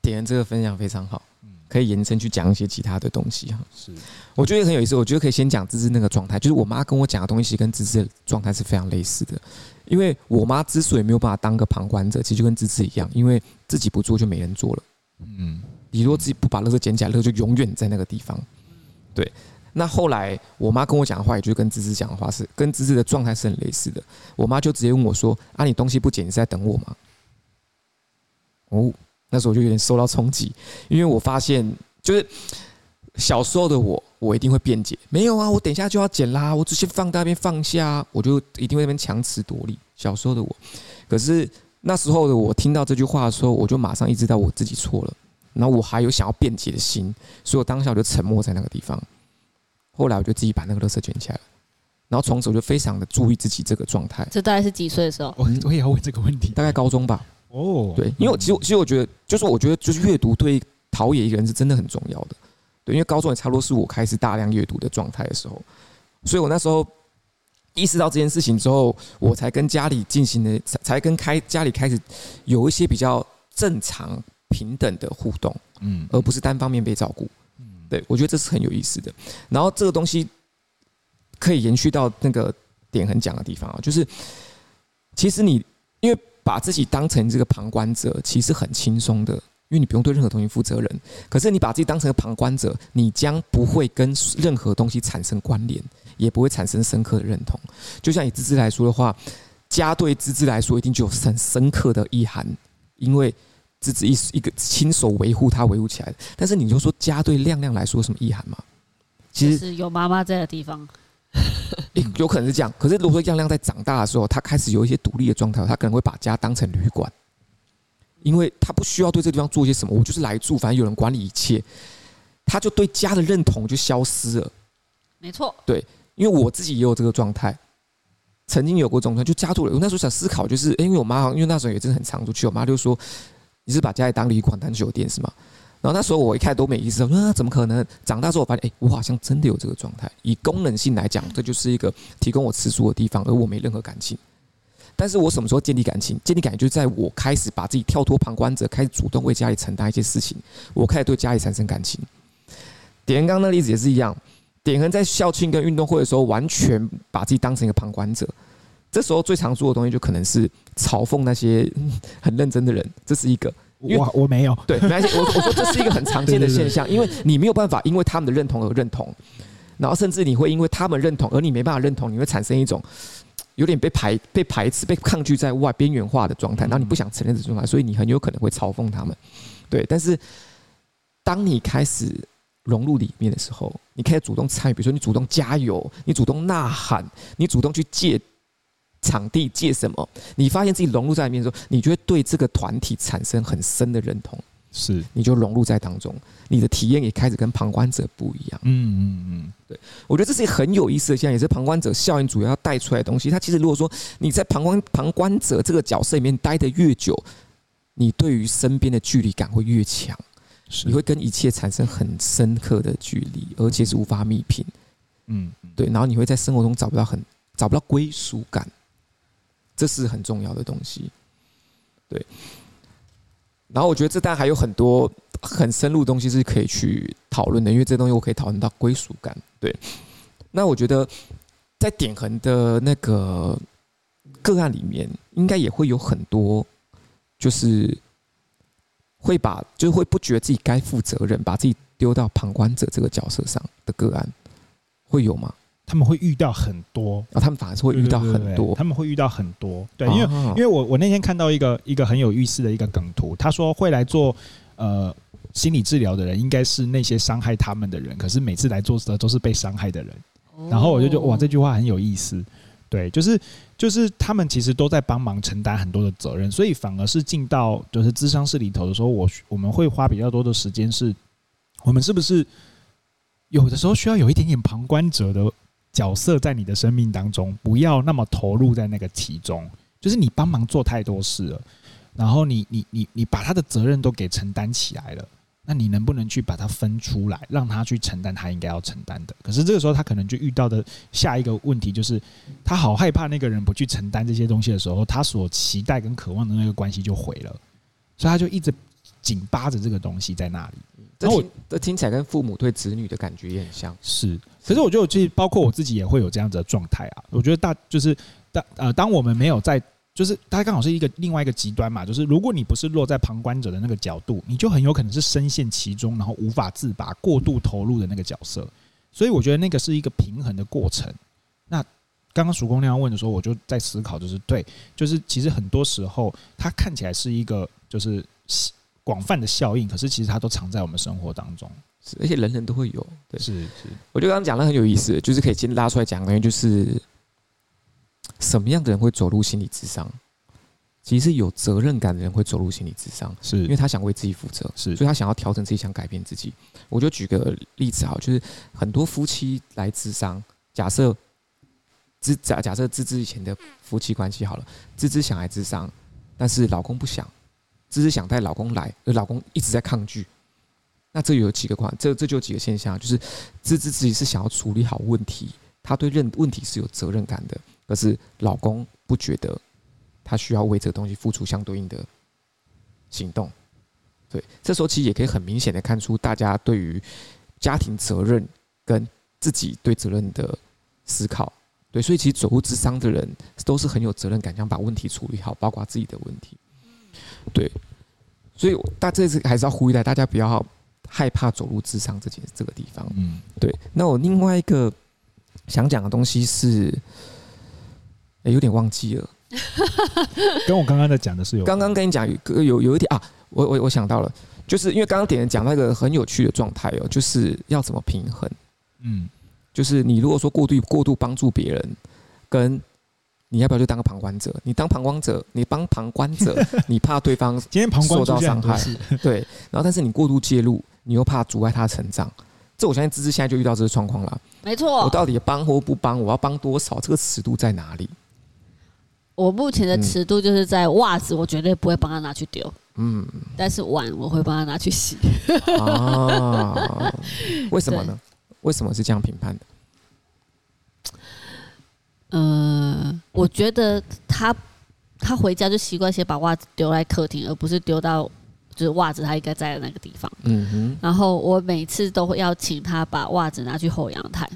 典衡这个分享非常好，可以延伸去讲一些其他的东西哈。是，我觉得很有意思。我觉得可以先讲芝芝那个状态，就是我妈跟我讲的东西跟芝芝的状态是非常类似的。因为我妈之所以没有办法当个旁观者，其实就跟芝芝一样，因为自己不做就没人做了。嗯，你如果自己不把垃圾捡起来，垃圾就永远在那个地方。对，那后来我妈跟我讲的话，也就是跟芝芝讲的话是跟芝芝的状态是很类似的。我妈就直接问我说：“啊，你东西不捡，你是在等我吗？”哦，那时候我就有点受到冲击，因为我发现就是小时候的我，我一定会辩解：“没有啊，我等一下就要捡啦，我直接放在那边放下，我就一定会那边强词夺理。”小时候的我，可是那时候的我听到这句话的时候，我就马上意识到我自己错了。然后我还有想要辩解的心，所以我当下我就沉默在那个地方。后来我就自己把那个垃圾捡起来了，然后从此我就非常的注意自己这个状态。这大概是几岁的时候？我我也要问这个问题。大概高中吧。哦，对，因为其实其实我觉得，就是我觉得就是阅读对陶冶一个人是真的很重要的。对，因为高中也差不多是我开始大量阅读的状态的时候，所以我那时候意识到这件事情之后，我才跟家里进行的，才跟开家里开始有一些比较正常。平等的互动，嗯，而不是单方面被照顾，嗯，对，我觉得这是很有意思的。然后这个东西可以延续到那个点，很讲的地方啊，就是其实你因为把自己当成这个旁观者，其实很轻松的，因为你不用对任何东西负责任。可是你把自己当成旁观者，你将不会跟任何东西产生关联，也不会产生深刻的认同。就像以芝芝来说的话，家对芝芝来说一定就有很深刻的意涵。因为芝芝一一个亲手维护他维护起来的。但是你就说家对亮亮来说有什么意涵吗？其实有妈妈在的地方，[LAUGHS] 有可能是这样。可是如果说亮亮在长大的时候，他开始有一些独立的状态，他可能会把家当成旅馆，因为他不需要对这个地方做些什么，我就是来住，反正有人管理一切，他就对家的认同就消失了。没错，对，因为我自己也有这个状态，曾经有过这种状态，就家住了。我那时候想思考，就是因为我妈，因为那时候也真的很常出去，我妈就说：“你是把家里当旅馆、当酒店是吗？”然后那时候我一开始都没意识到，啊，怎么可能？长大之后我发现，哎，我好像真的有这个状态。以功能性来讲，这就是一个提供我吃住的地方，而我没任何感情。但是我什么时候建立感情？建立感情就是在我开始把自己跳脱旁观者，开始主动为家里承担一些事情，我开始对家里产生感情。点刚刚那例子也是一样，点恒在校庆跟运动会的时候，完全把自己当成一个旁观者。这时候最常做的东西，就可能是嘲讽那些 [LAUGHS] 很认真的人，这是一个。我我没有，对，没关系。我我说这是一个很常见的 [LAUGHS] 现象，因为你没有办法因为他们的认同而认同，然后甚至你会因为他们认同而你没办法认同，你会产生一种 [TSK] 有点被排、被排斥、被抗拒在外、边缘化的状态，然后你不想承认这种状态，所以你很有可能会嘲讽他们。对，但是当你开始融入里面的时候，你开始主动参与，比如说你主动加油，你主动呐喊，你主动去借。场地借什么？你发现自己融入在里面的时候，你就会对这个团体产生很深的认同，是你就融入在当中，你的体验也开始跟旁观者不一样。嗯嗯嗯，对，我觉得这是一个很有意思的现象，也是旁观者效应主要要带出来的东西。它其实如果说你在旁观旁观者这个角色里面待得越久，你对于身边的距离感会越强，你会跟一切产生很深刻的距离，而且是无法弭平。嗯，对，然后你会在生活中找不到很找不到归属感。这是很重要的东西，对。然后我觉得这单还有很多很深入的东西是可以去讨论的，因为这东西我可以讨论到归属感。对。那我觉得在点横的那个个案里面，应该也会有很多，就是会把，就是会不觉得自己该负责任，把自己丢到旁观者这个角色上的个案，会有吗？他们会遇到很多。啊，他们反而是会遇到很多，对对对对，他们会遇到很多，对，因为因为我我那天看到一个一个很有意思的一个梗图，他说会来做呃心理治疗的人，应该是那些伤害他们的人，可是每次来做的都是被伤害的人，然后我就觉得哇，这句话很有意思，对，就是就是他们其实都在帮忙承担很多的责任，所以反而是进到就是咨商室里头的时候，我我们会花比较多的时间，是我们是不是有的时候需要有一点点旁观者的。角色在你的生命当中，不要那么投入在那个其中，就是你帮忙做太多事了，然后你你你你把他的责任都给承担起来了，那你能不能去把它分出来，让他去承担他应该要承担的？可是这个时候他可能就遇到的下一个问题就是，他好害怕那个人不去承担这些东西的时候，他所期待跟渴望的那个关系就毁了，所以他就一直紧扒着这个东西在那里。这听这听起来跟父母对子女的感觉也很像，是。可是我觉得，其实包括我自己也会有这样子的状态啊。我觉得大就是当呃，当我们没有在，就是他刚好是一个另外一个极端嘛。就是如果你不是落在旁观者的那个角度，你就很有可能是深陷其中，然后无法自拔、过度投入的那个角色。所以我觉得那个是一个平衡的过程。那刚刚曙光那样问的时候，我就在思考，就是对，就是其实很多时候它看起来是一个就是。广泛的效应，可是其实它都藏在我们生活当中，是而且人人都会有。对，是是。我觉得刚刚讲的很有意思，就是可以先拉出来讲，因为就是什么样的人会走入心理智商？其实有责任感的人会走入心理智商，是因为他想为自己负责，是所以他想要调整自己，想改变自己。我就举个例子哈，就是很多夫妻来智商，假设芝假假设芝芝以前的夫妻关系好了，芝芝想来智商，但是老公不想。芝芝想带老公来，而老公一直在抗拒。那这有几个款，这这就几个现象，就是芝芝自己是想要处理好问题，他对认问题是有责任感的，可是老公不觉得他需要为这个东西付出相对应的行动。对，这时候其实也可以很明显的看出，大家对于家庭责任跟自己对责任的思考。对，所以其实走入智商的人都是很有责任感，想把问题处理好，包括自己的问题。对，所以大这次还是要呼吁大，大家不要害怕走入智商这件这个地方。嗯，对。那我另外一个想讲的东西是，哎，有点忘记了。[LAUGHS] 跟我刚刚在讲的是有，刚刚跟你讲有有有一点啊，我我我想到了，就是因为刚刚点讲那个很有趣的状态哦，就是要怎么平衡？嗯，就是你如果说过度过度帮助别人，跟你要不要就当个旁观者？你当旁观者，你帮旁观者，[LAUGHS] 你怕对方今天旁观受到伤害，对，然后但是你过度介入，你又怕阻碍他成长。这我相信芝芝现在就遇到这个状况了。没错，我到底帮或不帮？我要帮多少？这个尺度在哪里？我目前的尺度就是在袜子，我绝对不会帮他拿去丢。嗯，但是碗我会帮他拿去洗。啊？为什么呢？[LAUGHS] 为什么是这样评判的？嗯、呃，我觉得他他回家就习惯先把袜子丢在客厅，而不是丢到。就是袜子，他应该在的那个地方。嗯哼。然后我每次都会要请他把袜子拿去后阳台。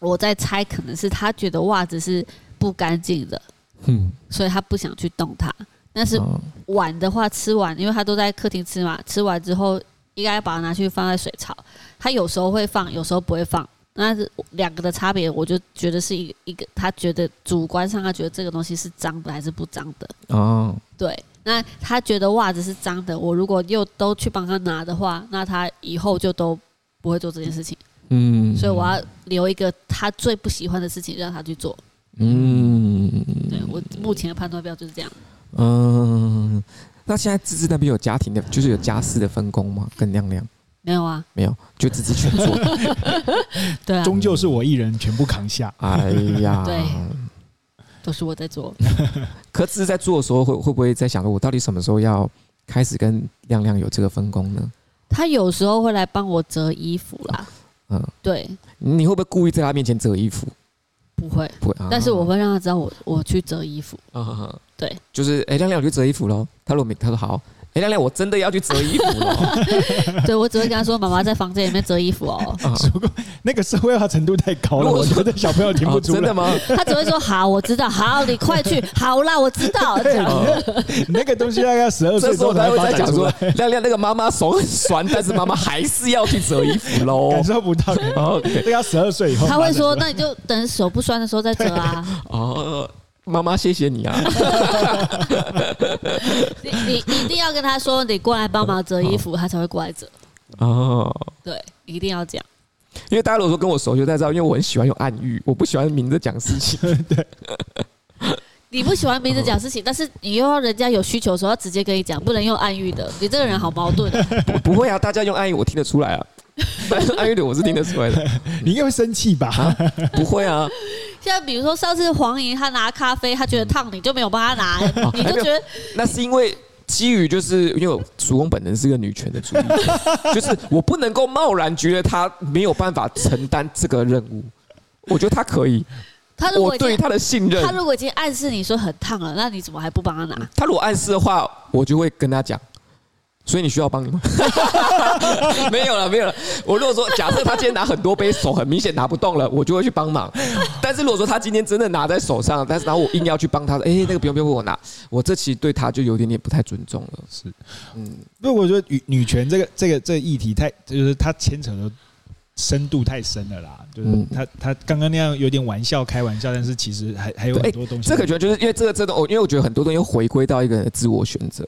我在猜，可能是他觉得袜子是不干净的，嗯，所以他不想去动它。但是碗的话，吃完，因为他都在客厅吃嘛，吃完之后应该把它拿去放在水槽。他有时候会放，有时候不会放。那是两个的差别，我就觉得是一个一个，他觉得主观上他觉得这个东西是脏的还是不脏的。哦，对。那他觉得袜子是脏的，我如果又都去帮他拿的话，那他以后就都不会做这件事情。嗯，所以我要留一个他最不喜欢的事情让他去做。嗯，对，我目前的判断标就是这样。嗯，那现在芝芝那边有家庭的，就是有家事的分工吗？跟亮亮没有啊，没有，就芝芝全做。[LAUGHS] [LAUGHS] 对啊，终究是我一人全部扛下。哎呀，对。都是我在做，[LAUGHS] 可是在做的时候会会不会在想说，我到底什么时候要开始跟亮亮有这个分工呢？他有时候会来帮我折衣服啦，嗯，对，你会不会故意在他面前折衣服？不会，不会，但是我会让他知道我我去折衣服，对，就是哎，亮亮我去折衣服喽，他如果没，他说好。哎，亮亮，我真的要去折衣服了。[LAUGHS] 对，我只会跟他说：“妈妈在房间里面折衣服哦。[LAUGHS] ” [LAUGHS] 如果那个社会化程度太高了，我觉得小朋友听不出来。真的吗？他只会说：“好，我知道。好，你快去。好啦，我知道。”那个东西大概十二岁之后才会再讲说：“亮亮，那个妈妈手很酸，但是妈妈还是要去折衣服喽。”感受不到。哦，这要十二岁以后。他会说：“那你就等手不酸的时候再折啊。”哦。妈妈，谢谢你啊！[LAUGHS] 你你一定要跟他说，你过来帮忙折衣服，他才会过来折。哦，对，一定要讲。因为大家如果说跟我熟，就大家知道，因为我很喜欢用暗喻，我不喜欢明着讲事情。[LAUGHS] 对，[LAUGHS] 你不喜欢明着讲事情，但是你又要人家有需求的时候要直接跟你讲，不能用暗喻的。你这个人好矛盾啊！不会啊，大家用暗喻我听得出来啊，但是暗喻的我是听得出来的。你应该会生气吧？不会啊。像比如说上次黄莹她拿咖啡，她觉得烫，你就没有帮她拿，[LAUGHS] 你就觉得那是因为基于就是因为主公本人是个女权的主义，[LAUGHS] 就是我不能够贸然觉得她没有办法承担这个任务，我觉得她可以。他如果对他的信任，她如果已经暗示你说很烫了，那你怎么还不帮她拿？她如果暗示的话，我就会跟她讲。所以你需要帮你吗？[LAUGHS] 没有了，没有了。我如果说假设他今天拿很多杯，手很明显拿不动了，我就会去帮忙。但是如果说他今天真的拿在手上，但是然后我硬要去帮他，哎，那个不用不用我拿，我这其实对他就有点点不太尊重了。是，嗯，因为我觉得女女权这个这个这个议题太，就是它牵扯的深度太深了啦。就是他他刚刚那样有点玩笑开玩笑，但是其实还还有很多东西。这个觉得就是因为这个这个，因为我觉得很多东西回归到一个人的自我选择。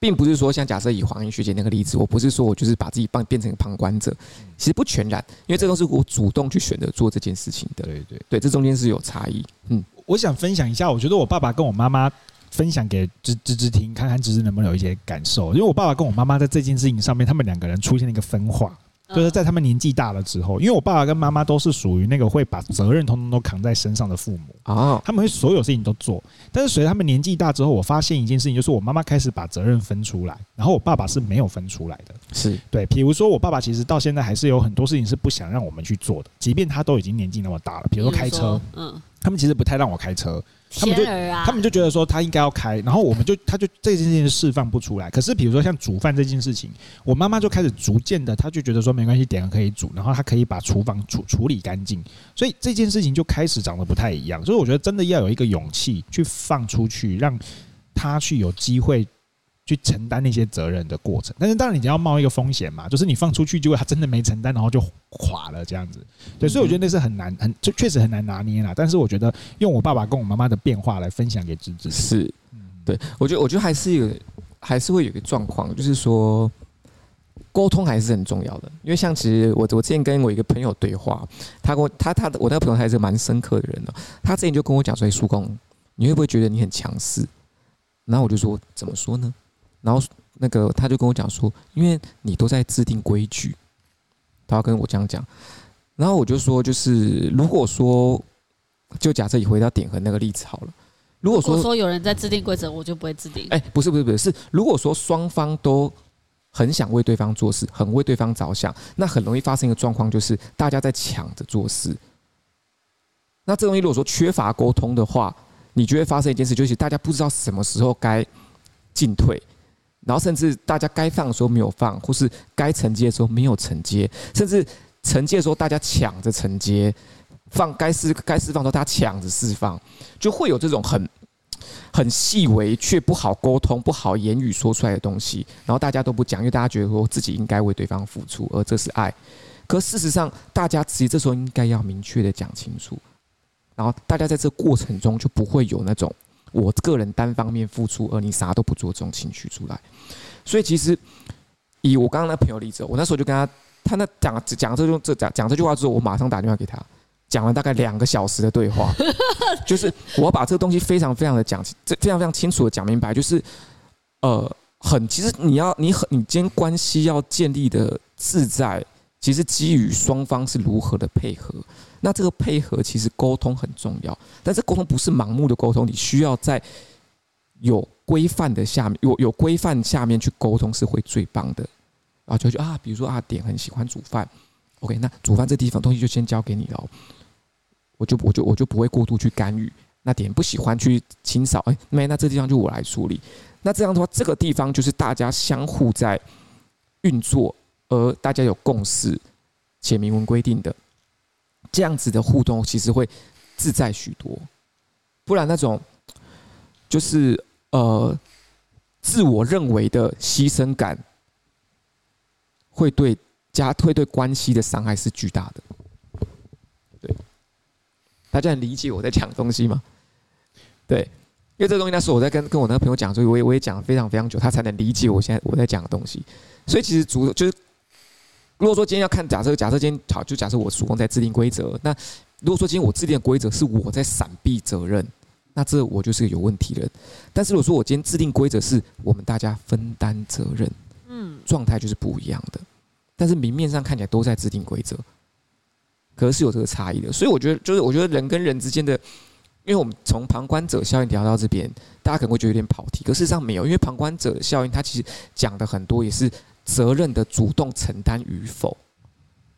并不是说像假设以黄英学姐那个例子，我不是说我就是把自己放变成旁观者，其实不全然，因为这都是我主动去选择做这件事情的。对对对，这中间是有差异。嗯，我想分享一下，我觉得我爸爸跟我妈妈分享给芝芝芝听，看看芝芝能不能有一些感受。因为我爸爸跟我妈妈在这件事情上面，他们两个人出现了一个分化。就是在他们年纪大了之后，因为我爸爸跟妈妈都是属于那个会把责任通通都扛在身上的父母啊，他们会所有事情都做。但是随着他们年纪大之后，我发现一件事情，就是我妈妈开始把责任分出来，然后我爸爸是没有分出来的。是对，比如说我爸爸其实到现在还是有很多事情是不想让我们去做的，即便他都已经年纪那么大了。比如说开车，嗯，他们其实不太让我开车。他们就他们就觉得说他应该要开，然后我们就他就这件事情释放不出来。可是比如说像煮饭这件事情，我妈妈就开始逐渐的，她就觉得说没关系，点了可以煮，然后她可以把厨房处处理干净，所以这件事情就开始长得不太一样。所以我觉得真的要有一个勇气去放出去，让他去有机会去承担那些责任的过程。但是当然你要冒一个风险嘛，就是你放出去，结果他真的没承担，然后就垮了这样子。对，所以我觉得那是很难，很就确实很难拿捏啦。但是我觉得用我爸爸跟我妈妈的变化来分享给芝芝，是，对我觉得我觉得还是有，还是会有一个状况，就是说。沟通还是很重要的，因为像其实我我之前跟我一个朋友对话，他跟我他他的我那个朋友还是蛮深刻的人呢。他之前就跟我讲说：“叔公，你会不会觉得你很强势？”然后我就说：“怎么说呢？”然后那个他就跟我讲说：“因为你都在制定规矩。”他要跟我这样讲，然后我就说：“就是如果说，就假设你回到点和那个例子好了，如果说如果说有人在制定规则，我就不会制定。哎，不是不是不是，是如果说双方都。很想为对方做事，很为对方着想，那很容易发生一个状况，就是大家在抢着做事。那这东西如果说缺乏沟通的话，你就会发生一件事，就是大家不知道什么时候该进退，然后甚至大家该放的时候没有放，或是该承接的时候没有承接，甚至承接的时候大家抢着承接，放该释该释放的时候大家抢着释放，就会有这种很。很细微却不好沟通、不好言语说出来的东西，然后大家都不讲，因为大家觉得说自己应该为对方付出，而这是爱。可事实上，大家其实这时候应该要明确的讲清楚，然后大家在这过程中就不会有那种我个人单方面付出，而你啥都不做这种情绪出来。所以，其实以我刚刚那朋友例子，我那时候就跟他，他那讲讲这种这讲讲这句话之后，我马上打电话给他。讲了大概两个小时的对话，[LAUGHS] 就是我把这个东西非常非常的讲，这非常非常清楚的讲明白，就是呃，很其实你要你很你间关系要建立的自在，其实基于双方是如何的配合。那这个配合其实沟通很重要，但是沟通不是盲目的沟通，你需要在有规范的下面，有有规范下面去沟通是会最棒的。然后就就啊，比如说啊点很喜欢煮饭，OK，那煮饭这地方东西就先交给你了。我就我就我就不会过度去干预，那点不喜欢去清扫，哎，没，那这地方就我来处理。那这样的话，这个地方就是大家相互在运作，而大家有共识且明文规定的，这样子的互动其实会自在许多。不然那种就是呃自我认为的牺牲感，会对家会对关系的伤害是巨大的。对大家能理解我在讲东西吗？对，因为这东西那时候我在跟跟我那个朋友讲，所以我也我也讲了非常非常久，他才能理解我现在我在讲的东西。所以其实主就是，如果说今天要看假设，假设今天好，就假设我主动在制定规则，那如果说今天我制定的规则是我在闪避责任，那这我就是个有问题的人。但是如果说我今天制定规则是我们大家分担责任，嗯，状态就是不一样的。但是明面上看起来都在制定规则。可是有这个差异的，所以我觉得，就是我觉得人跟人之间的，因为我们从旁观者效应聊到这边，大家可能会觉得有点跑题，可事实上没有，因为旁观者效应它其实讲的很多也是责任的主动承担与否。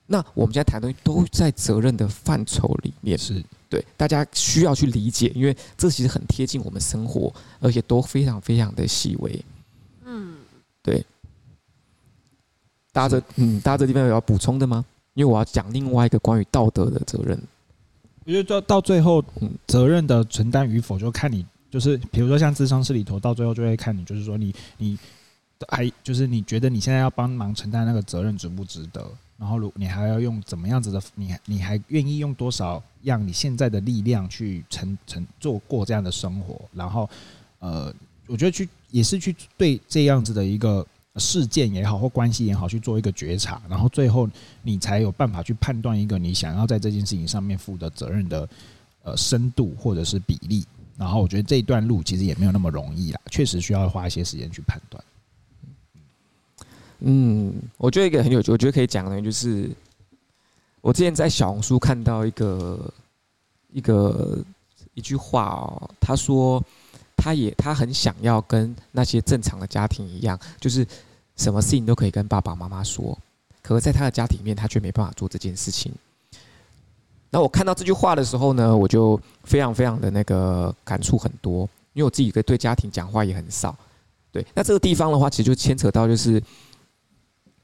那我们现在谈的东西都在责任的范畴里面，是对大家需要去理解，因为这其实很贴近我们生活，而且都非常非常的细微。嗯，对。大家这嗯，大家这地方有要补充的吗？因为我要讲另外一个关于道德的责任，我觉得到到最后，责任的承担与否，就看你，就是比如说像智商室里头，到最后就会看你，就是说你你还就是你觉得你现在要帮忙承担那个责任值不值得？然后如你还要用怎么样子的，你你还愿意用多少样你现在的力量去承承做过这样的生活？然后呃，我觉得去也是去对这样子的一个。事件也好，或关系也好，去做一个觉察，然后最后你才有办法去判断一个你想要在这件事情上面负的责任的呃深度或者是比例。然后我觉得这一段路其实也没有那么容易啦，确实需要花一些时间去判断。嗯，我觉得一个很有趣，我觉得可以讲的，就是我之前在小红书看到一个一个一句话哦，他说。他也他很想要跟那些正常的家庭一样，就是什么事情都可以跟爸爸妈妈说，可是在他的家庭里面，他却没办法做这件事情。那我看到这句话的时候呢，我就非常非常的那个感触很多，因为我自己对家庭讲话也很少。对，那这个地方的话，其实就牵扯到就是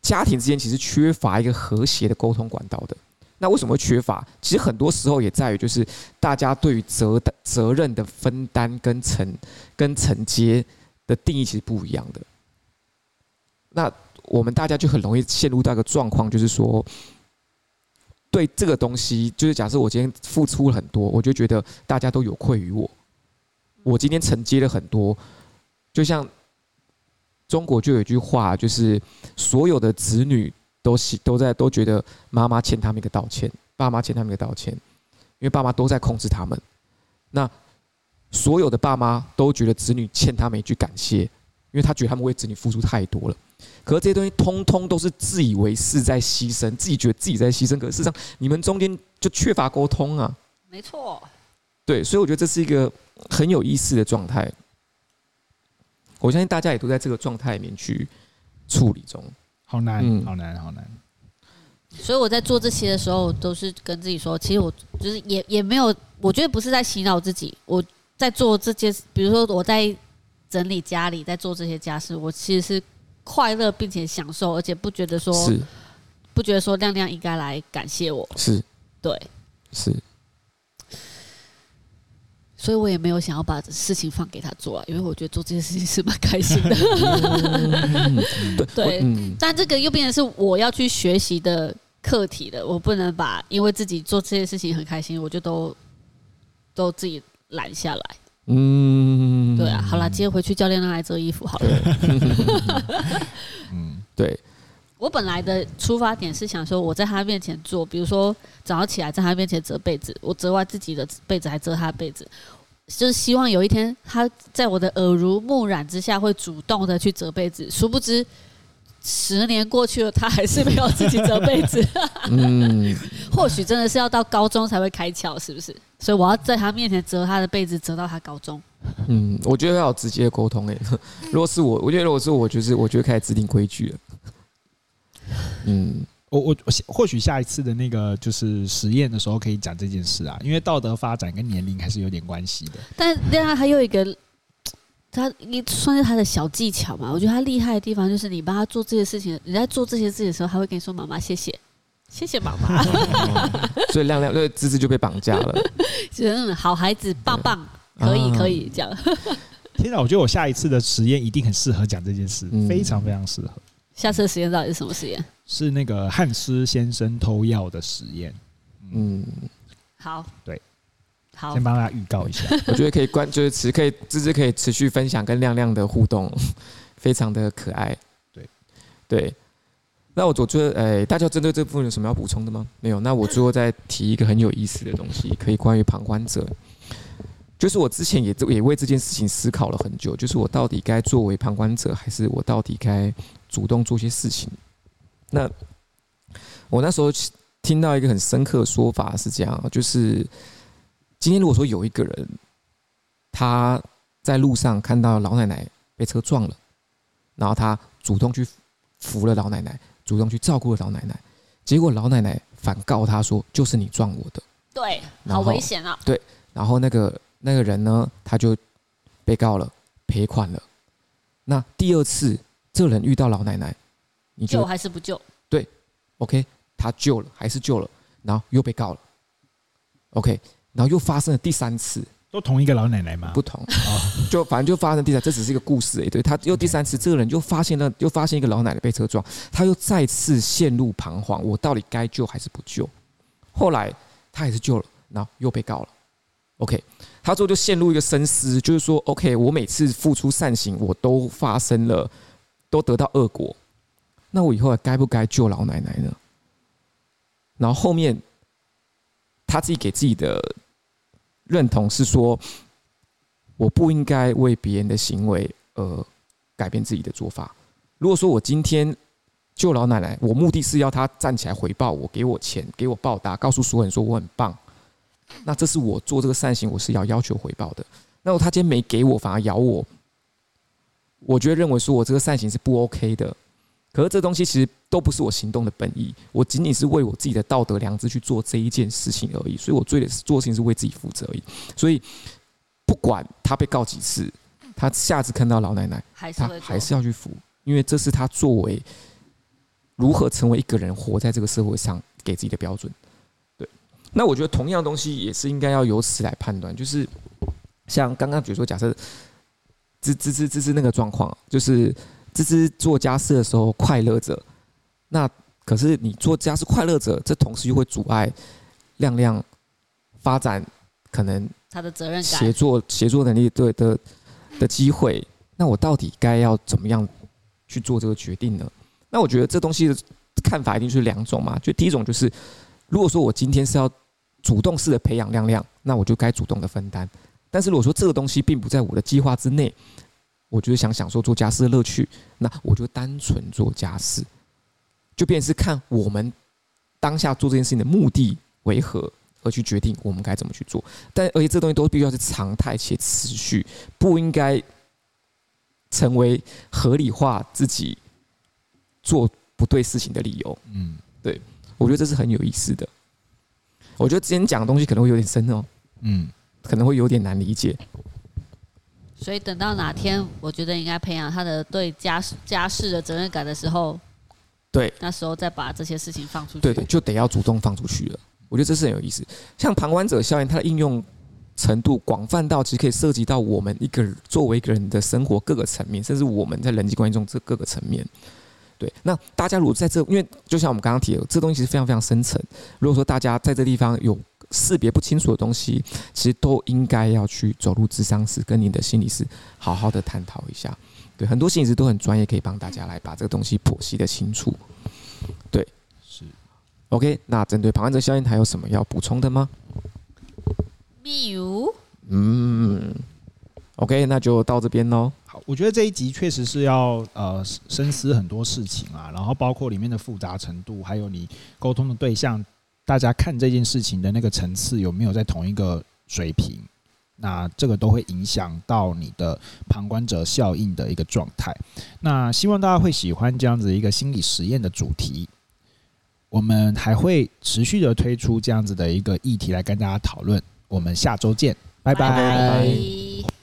家庭之间其实缺乏一个和谐的沟通管道的。那为什么会缺乏？其实很多时候也在于，就是大家对于责的责任的分担跟承跟承接的定义其实不一样的。那我们大家就很容易陷入到一个状况，就是说，对这个东西，就是假设我今天付出了很多，我就觉得大家都有愧于我。我今天承接了很多，就像中国就有一句话，就是所有的子女都喜都在都觉得妈妈欠他们一个道歉，爸妈欠他们一个道歉，因为爸妈都在控制他们。那所有的爸妈都觉得子女欠他们一句感谢，因为他觉得他们为子女付出太多了。可是这些东西通通都是自以为是在牺牲，自己觉得自己在牺牲，可是事实上你们中间就缺乏沟通啊。没错。对，所以我觉得这是一个很有意思的状态。我相信大家也都在这个状态里面去处理中。好难，嗯、好难，好难。所以我在做这些的时候，都是跟自己说，其实我就是也也没有，我觉得不是在洗脑自己。我在做这件，比如说我在整理家里，在做这些家事，我其实是快乐并且享受，而且不觉得说，不觉得说亮亮应该来感谢我。是，对，是。所以我也没有想要把事情放给他做啊，因为我觉得做这件事情是蛮开心的。[LAUGHS] 对，但这个又变成是我要去学习的课题了。我不能把因为自己做这件事情很开心，我就都都自己揽下来。嗯，对啊。好了，今天回去教练让来折衣服好了。[LAUGHS] 嗯，对。我本来的出发点是想说，我在他面前做，比如说早上起来在他面前折被子，我折完自己的被子，还折他的被子，就是希望有一天他在我的耳濡目染之下会主动的去折被子。殊不知，十年过去了，他还是没有自己折被子。嗯，[LAUGHS] 或许真的是要到高中才会开窍，是不是？所以我要在他面前折他的被子，折到他高中。嗯，我觉得要有直接的沟通诶。[LAUGHS] 如果是我，我觉得如果是我，就是我觉得开始制定规矩了。嗯，我我或许下一次的那个就是实验的时候可以讲这件事啊，因为道德发展跟年龄还是有点关系的。但另外还有一个，他你算是他的小技巧嘛？我觉得他厉害的地方就是你帮他做这些事情，你在做这些事情的时候，他会跟你说：“妈妈，谢谢，谢谢妈妈。[LAUGHS] [LAUGHS] ”所以亮亮对芝芝就被绑架了。嗯，好孩子，棒棒，可以可以这样。[LAUGHS] 天哪，我觉得我下一次的实验一定很适合讲这件事，非常非常适合。下次的实验到底是什么实验？是那个汉斯先生偷药的实验。嗯，好，对，好，先帮大家预告一下。[LAUGHS] 我觉得可以关，就是持可以芝芝可以持续分享跟亮亮的互动，[LAUGHS] 非常的可爱。对，对。那我我觉得，哎、欸，大家针对这部分有什么要补充的吗？没有。那我最后再提一个很有意思的东西，可以关于旁观者。就是我之前也也为这件事情思考了很久，就是我到底该作为旁观者，还是我到底该主动做些事情？那我那时候听到一个很深刻的说法是这样，就是今天如果说有一个人他在路上看到老奶奶被车撞了，然后他主动去扶了老奶奶，主动去照顾了老奶奶，结果老奶奶反告他说：“就是你撞我的。”对，好危险啊！对，然后那个。那个人呢，他就被告了，赔款了。那第二次，这个人遇到老奶奶，你救还是不救？对，OK，他救了，还是救了，然后又被告了，OK，然后又发生了第三次，都同一个老奶奶吗？不同，就反正就发生第三，这只是一个故事诶。对，他又第三次，这个人就发现了，又发现一个老奶奶被车撞，他又再次陷入彷徨，我到底该救还是不救？后来他还是救了，然后又被告了，OK。他之后就陷入一个深思，就是说，OK，我每次付出善行，我都发生了，都得到恶果，那我以后该不该救老奶奶呢？然后后面他自己给自己的认同是说，我不应该为别人的行为而改变自己的做法。如果说我今天救老奶奶，我目的是要他站起来回报我，给我钱，给我报答，告诉所有人说我很棒。那这是我做这个善行，我是要要求回报的。那如果他今天没给我，反而咬我，我觉得认为说我这个善行是不 OK 的。可是这东西其实都不是我行动的本意，我仅仅是为我自己的道德良知去做这一件事情而已。所以我做的做事情是为自己负责而已。所以不管他被告几次，他下次看到老奶奶，他还是要去扶，因为这是他作为如何成为一个人活在这个社会上给自己的标准。对那我觉得同样东西也是应该要由此来判断，就是像刚刚比如说假设，吱吱吱吱吱那个状况，就是芝芝做家事的时候快乐着，那可是你做家事快乐着，这同时又会阻碍亮亮发展可能他的责任感、协作协作能力对的的机会。那我到底该要怎么样去做这个决定呢？那我觉得这东西的看法一定是两种嘛。就第一种就是，如果说我今天是要主动式的培养亮亮，那我就该主动的分担。但是如果说这个东西并不在我的计划之内，我就是想享受做家事的乐趣，那我就单纯做家事，就变成是看我们当下做这件事情的目的为何而去决定我们该怎么去做。但而且这东西都必须要是常态且持续，不应该成为合理化自己做不对事情的理由。嗯，对，我觉得这是很有意思的。我觉得今天讲的东西可能会有点深哦。嗯。可能会有点难理解，所以等到哪天，我觉得应该培养他的对家事家事的责任感的时候，对，那时候再把这些事情放出去，对对，就得要主动放出去了。我觉得这是很有意思。像旁观者效应，它的应用程度广泛到其实可以涉及到我们一个作为一个人的生活各个层面，甚至我们在人际关系中这各个层面。对，那大家如果在这，因为就像我们刚刚提的，这东西其实非常非常深层。如果说大家在这地方有识别不清楚的东西，其实都应该要去走入智商室，跟你的心理师好好的探讨一下。对，很多心理师都很专业，可以帮大家来把这个东西剖析的清楚。对，是。OK，那针对旁观者效应，还有什么要补充的吗？没有。嗯。OK，那就到这边喽。好，我觉得这一集确实是要呃深思很多事情啊，然后包括里面的复杂程度，还有你沟通的对象。大家看这件事情的那个层次有没有在同一个水平？那这个都会影响到你的旁观者效应的一个状态。那希望大家会喜欢这样子一个心理实验的主题。我们还会持续的推出这样子的一个议题来跟大家讨论。我们下周见，拜拜。拜拜。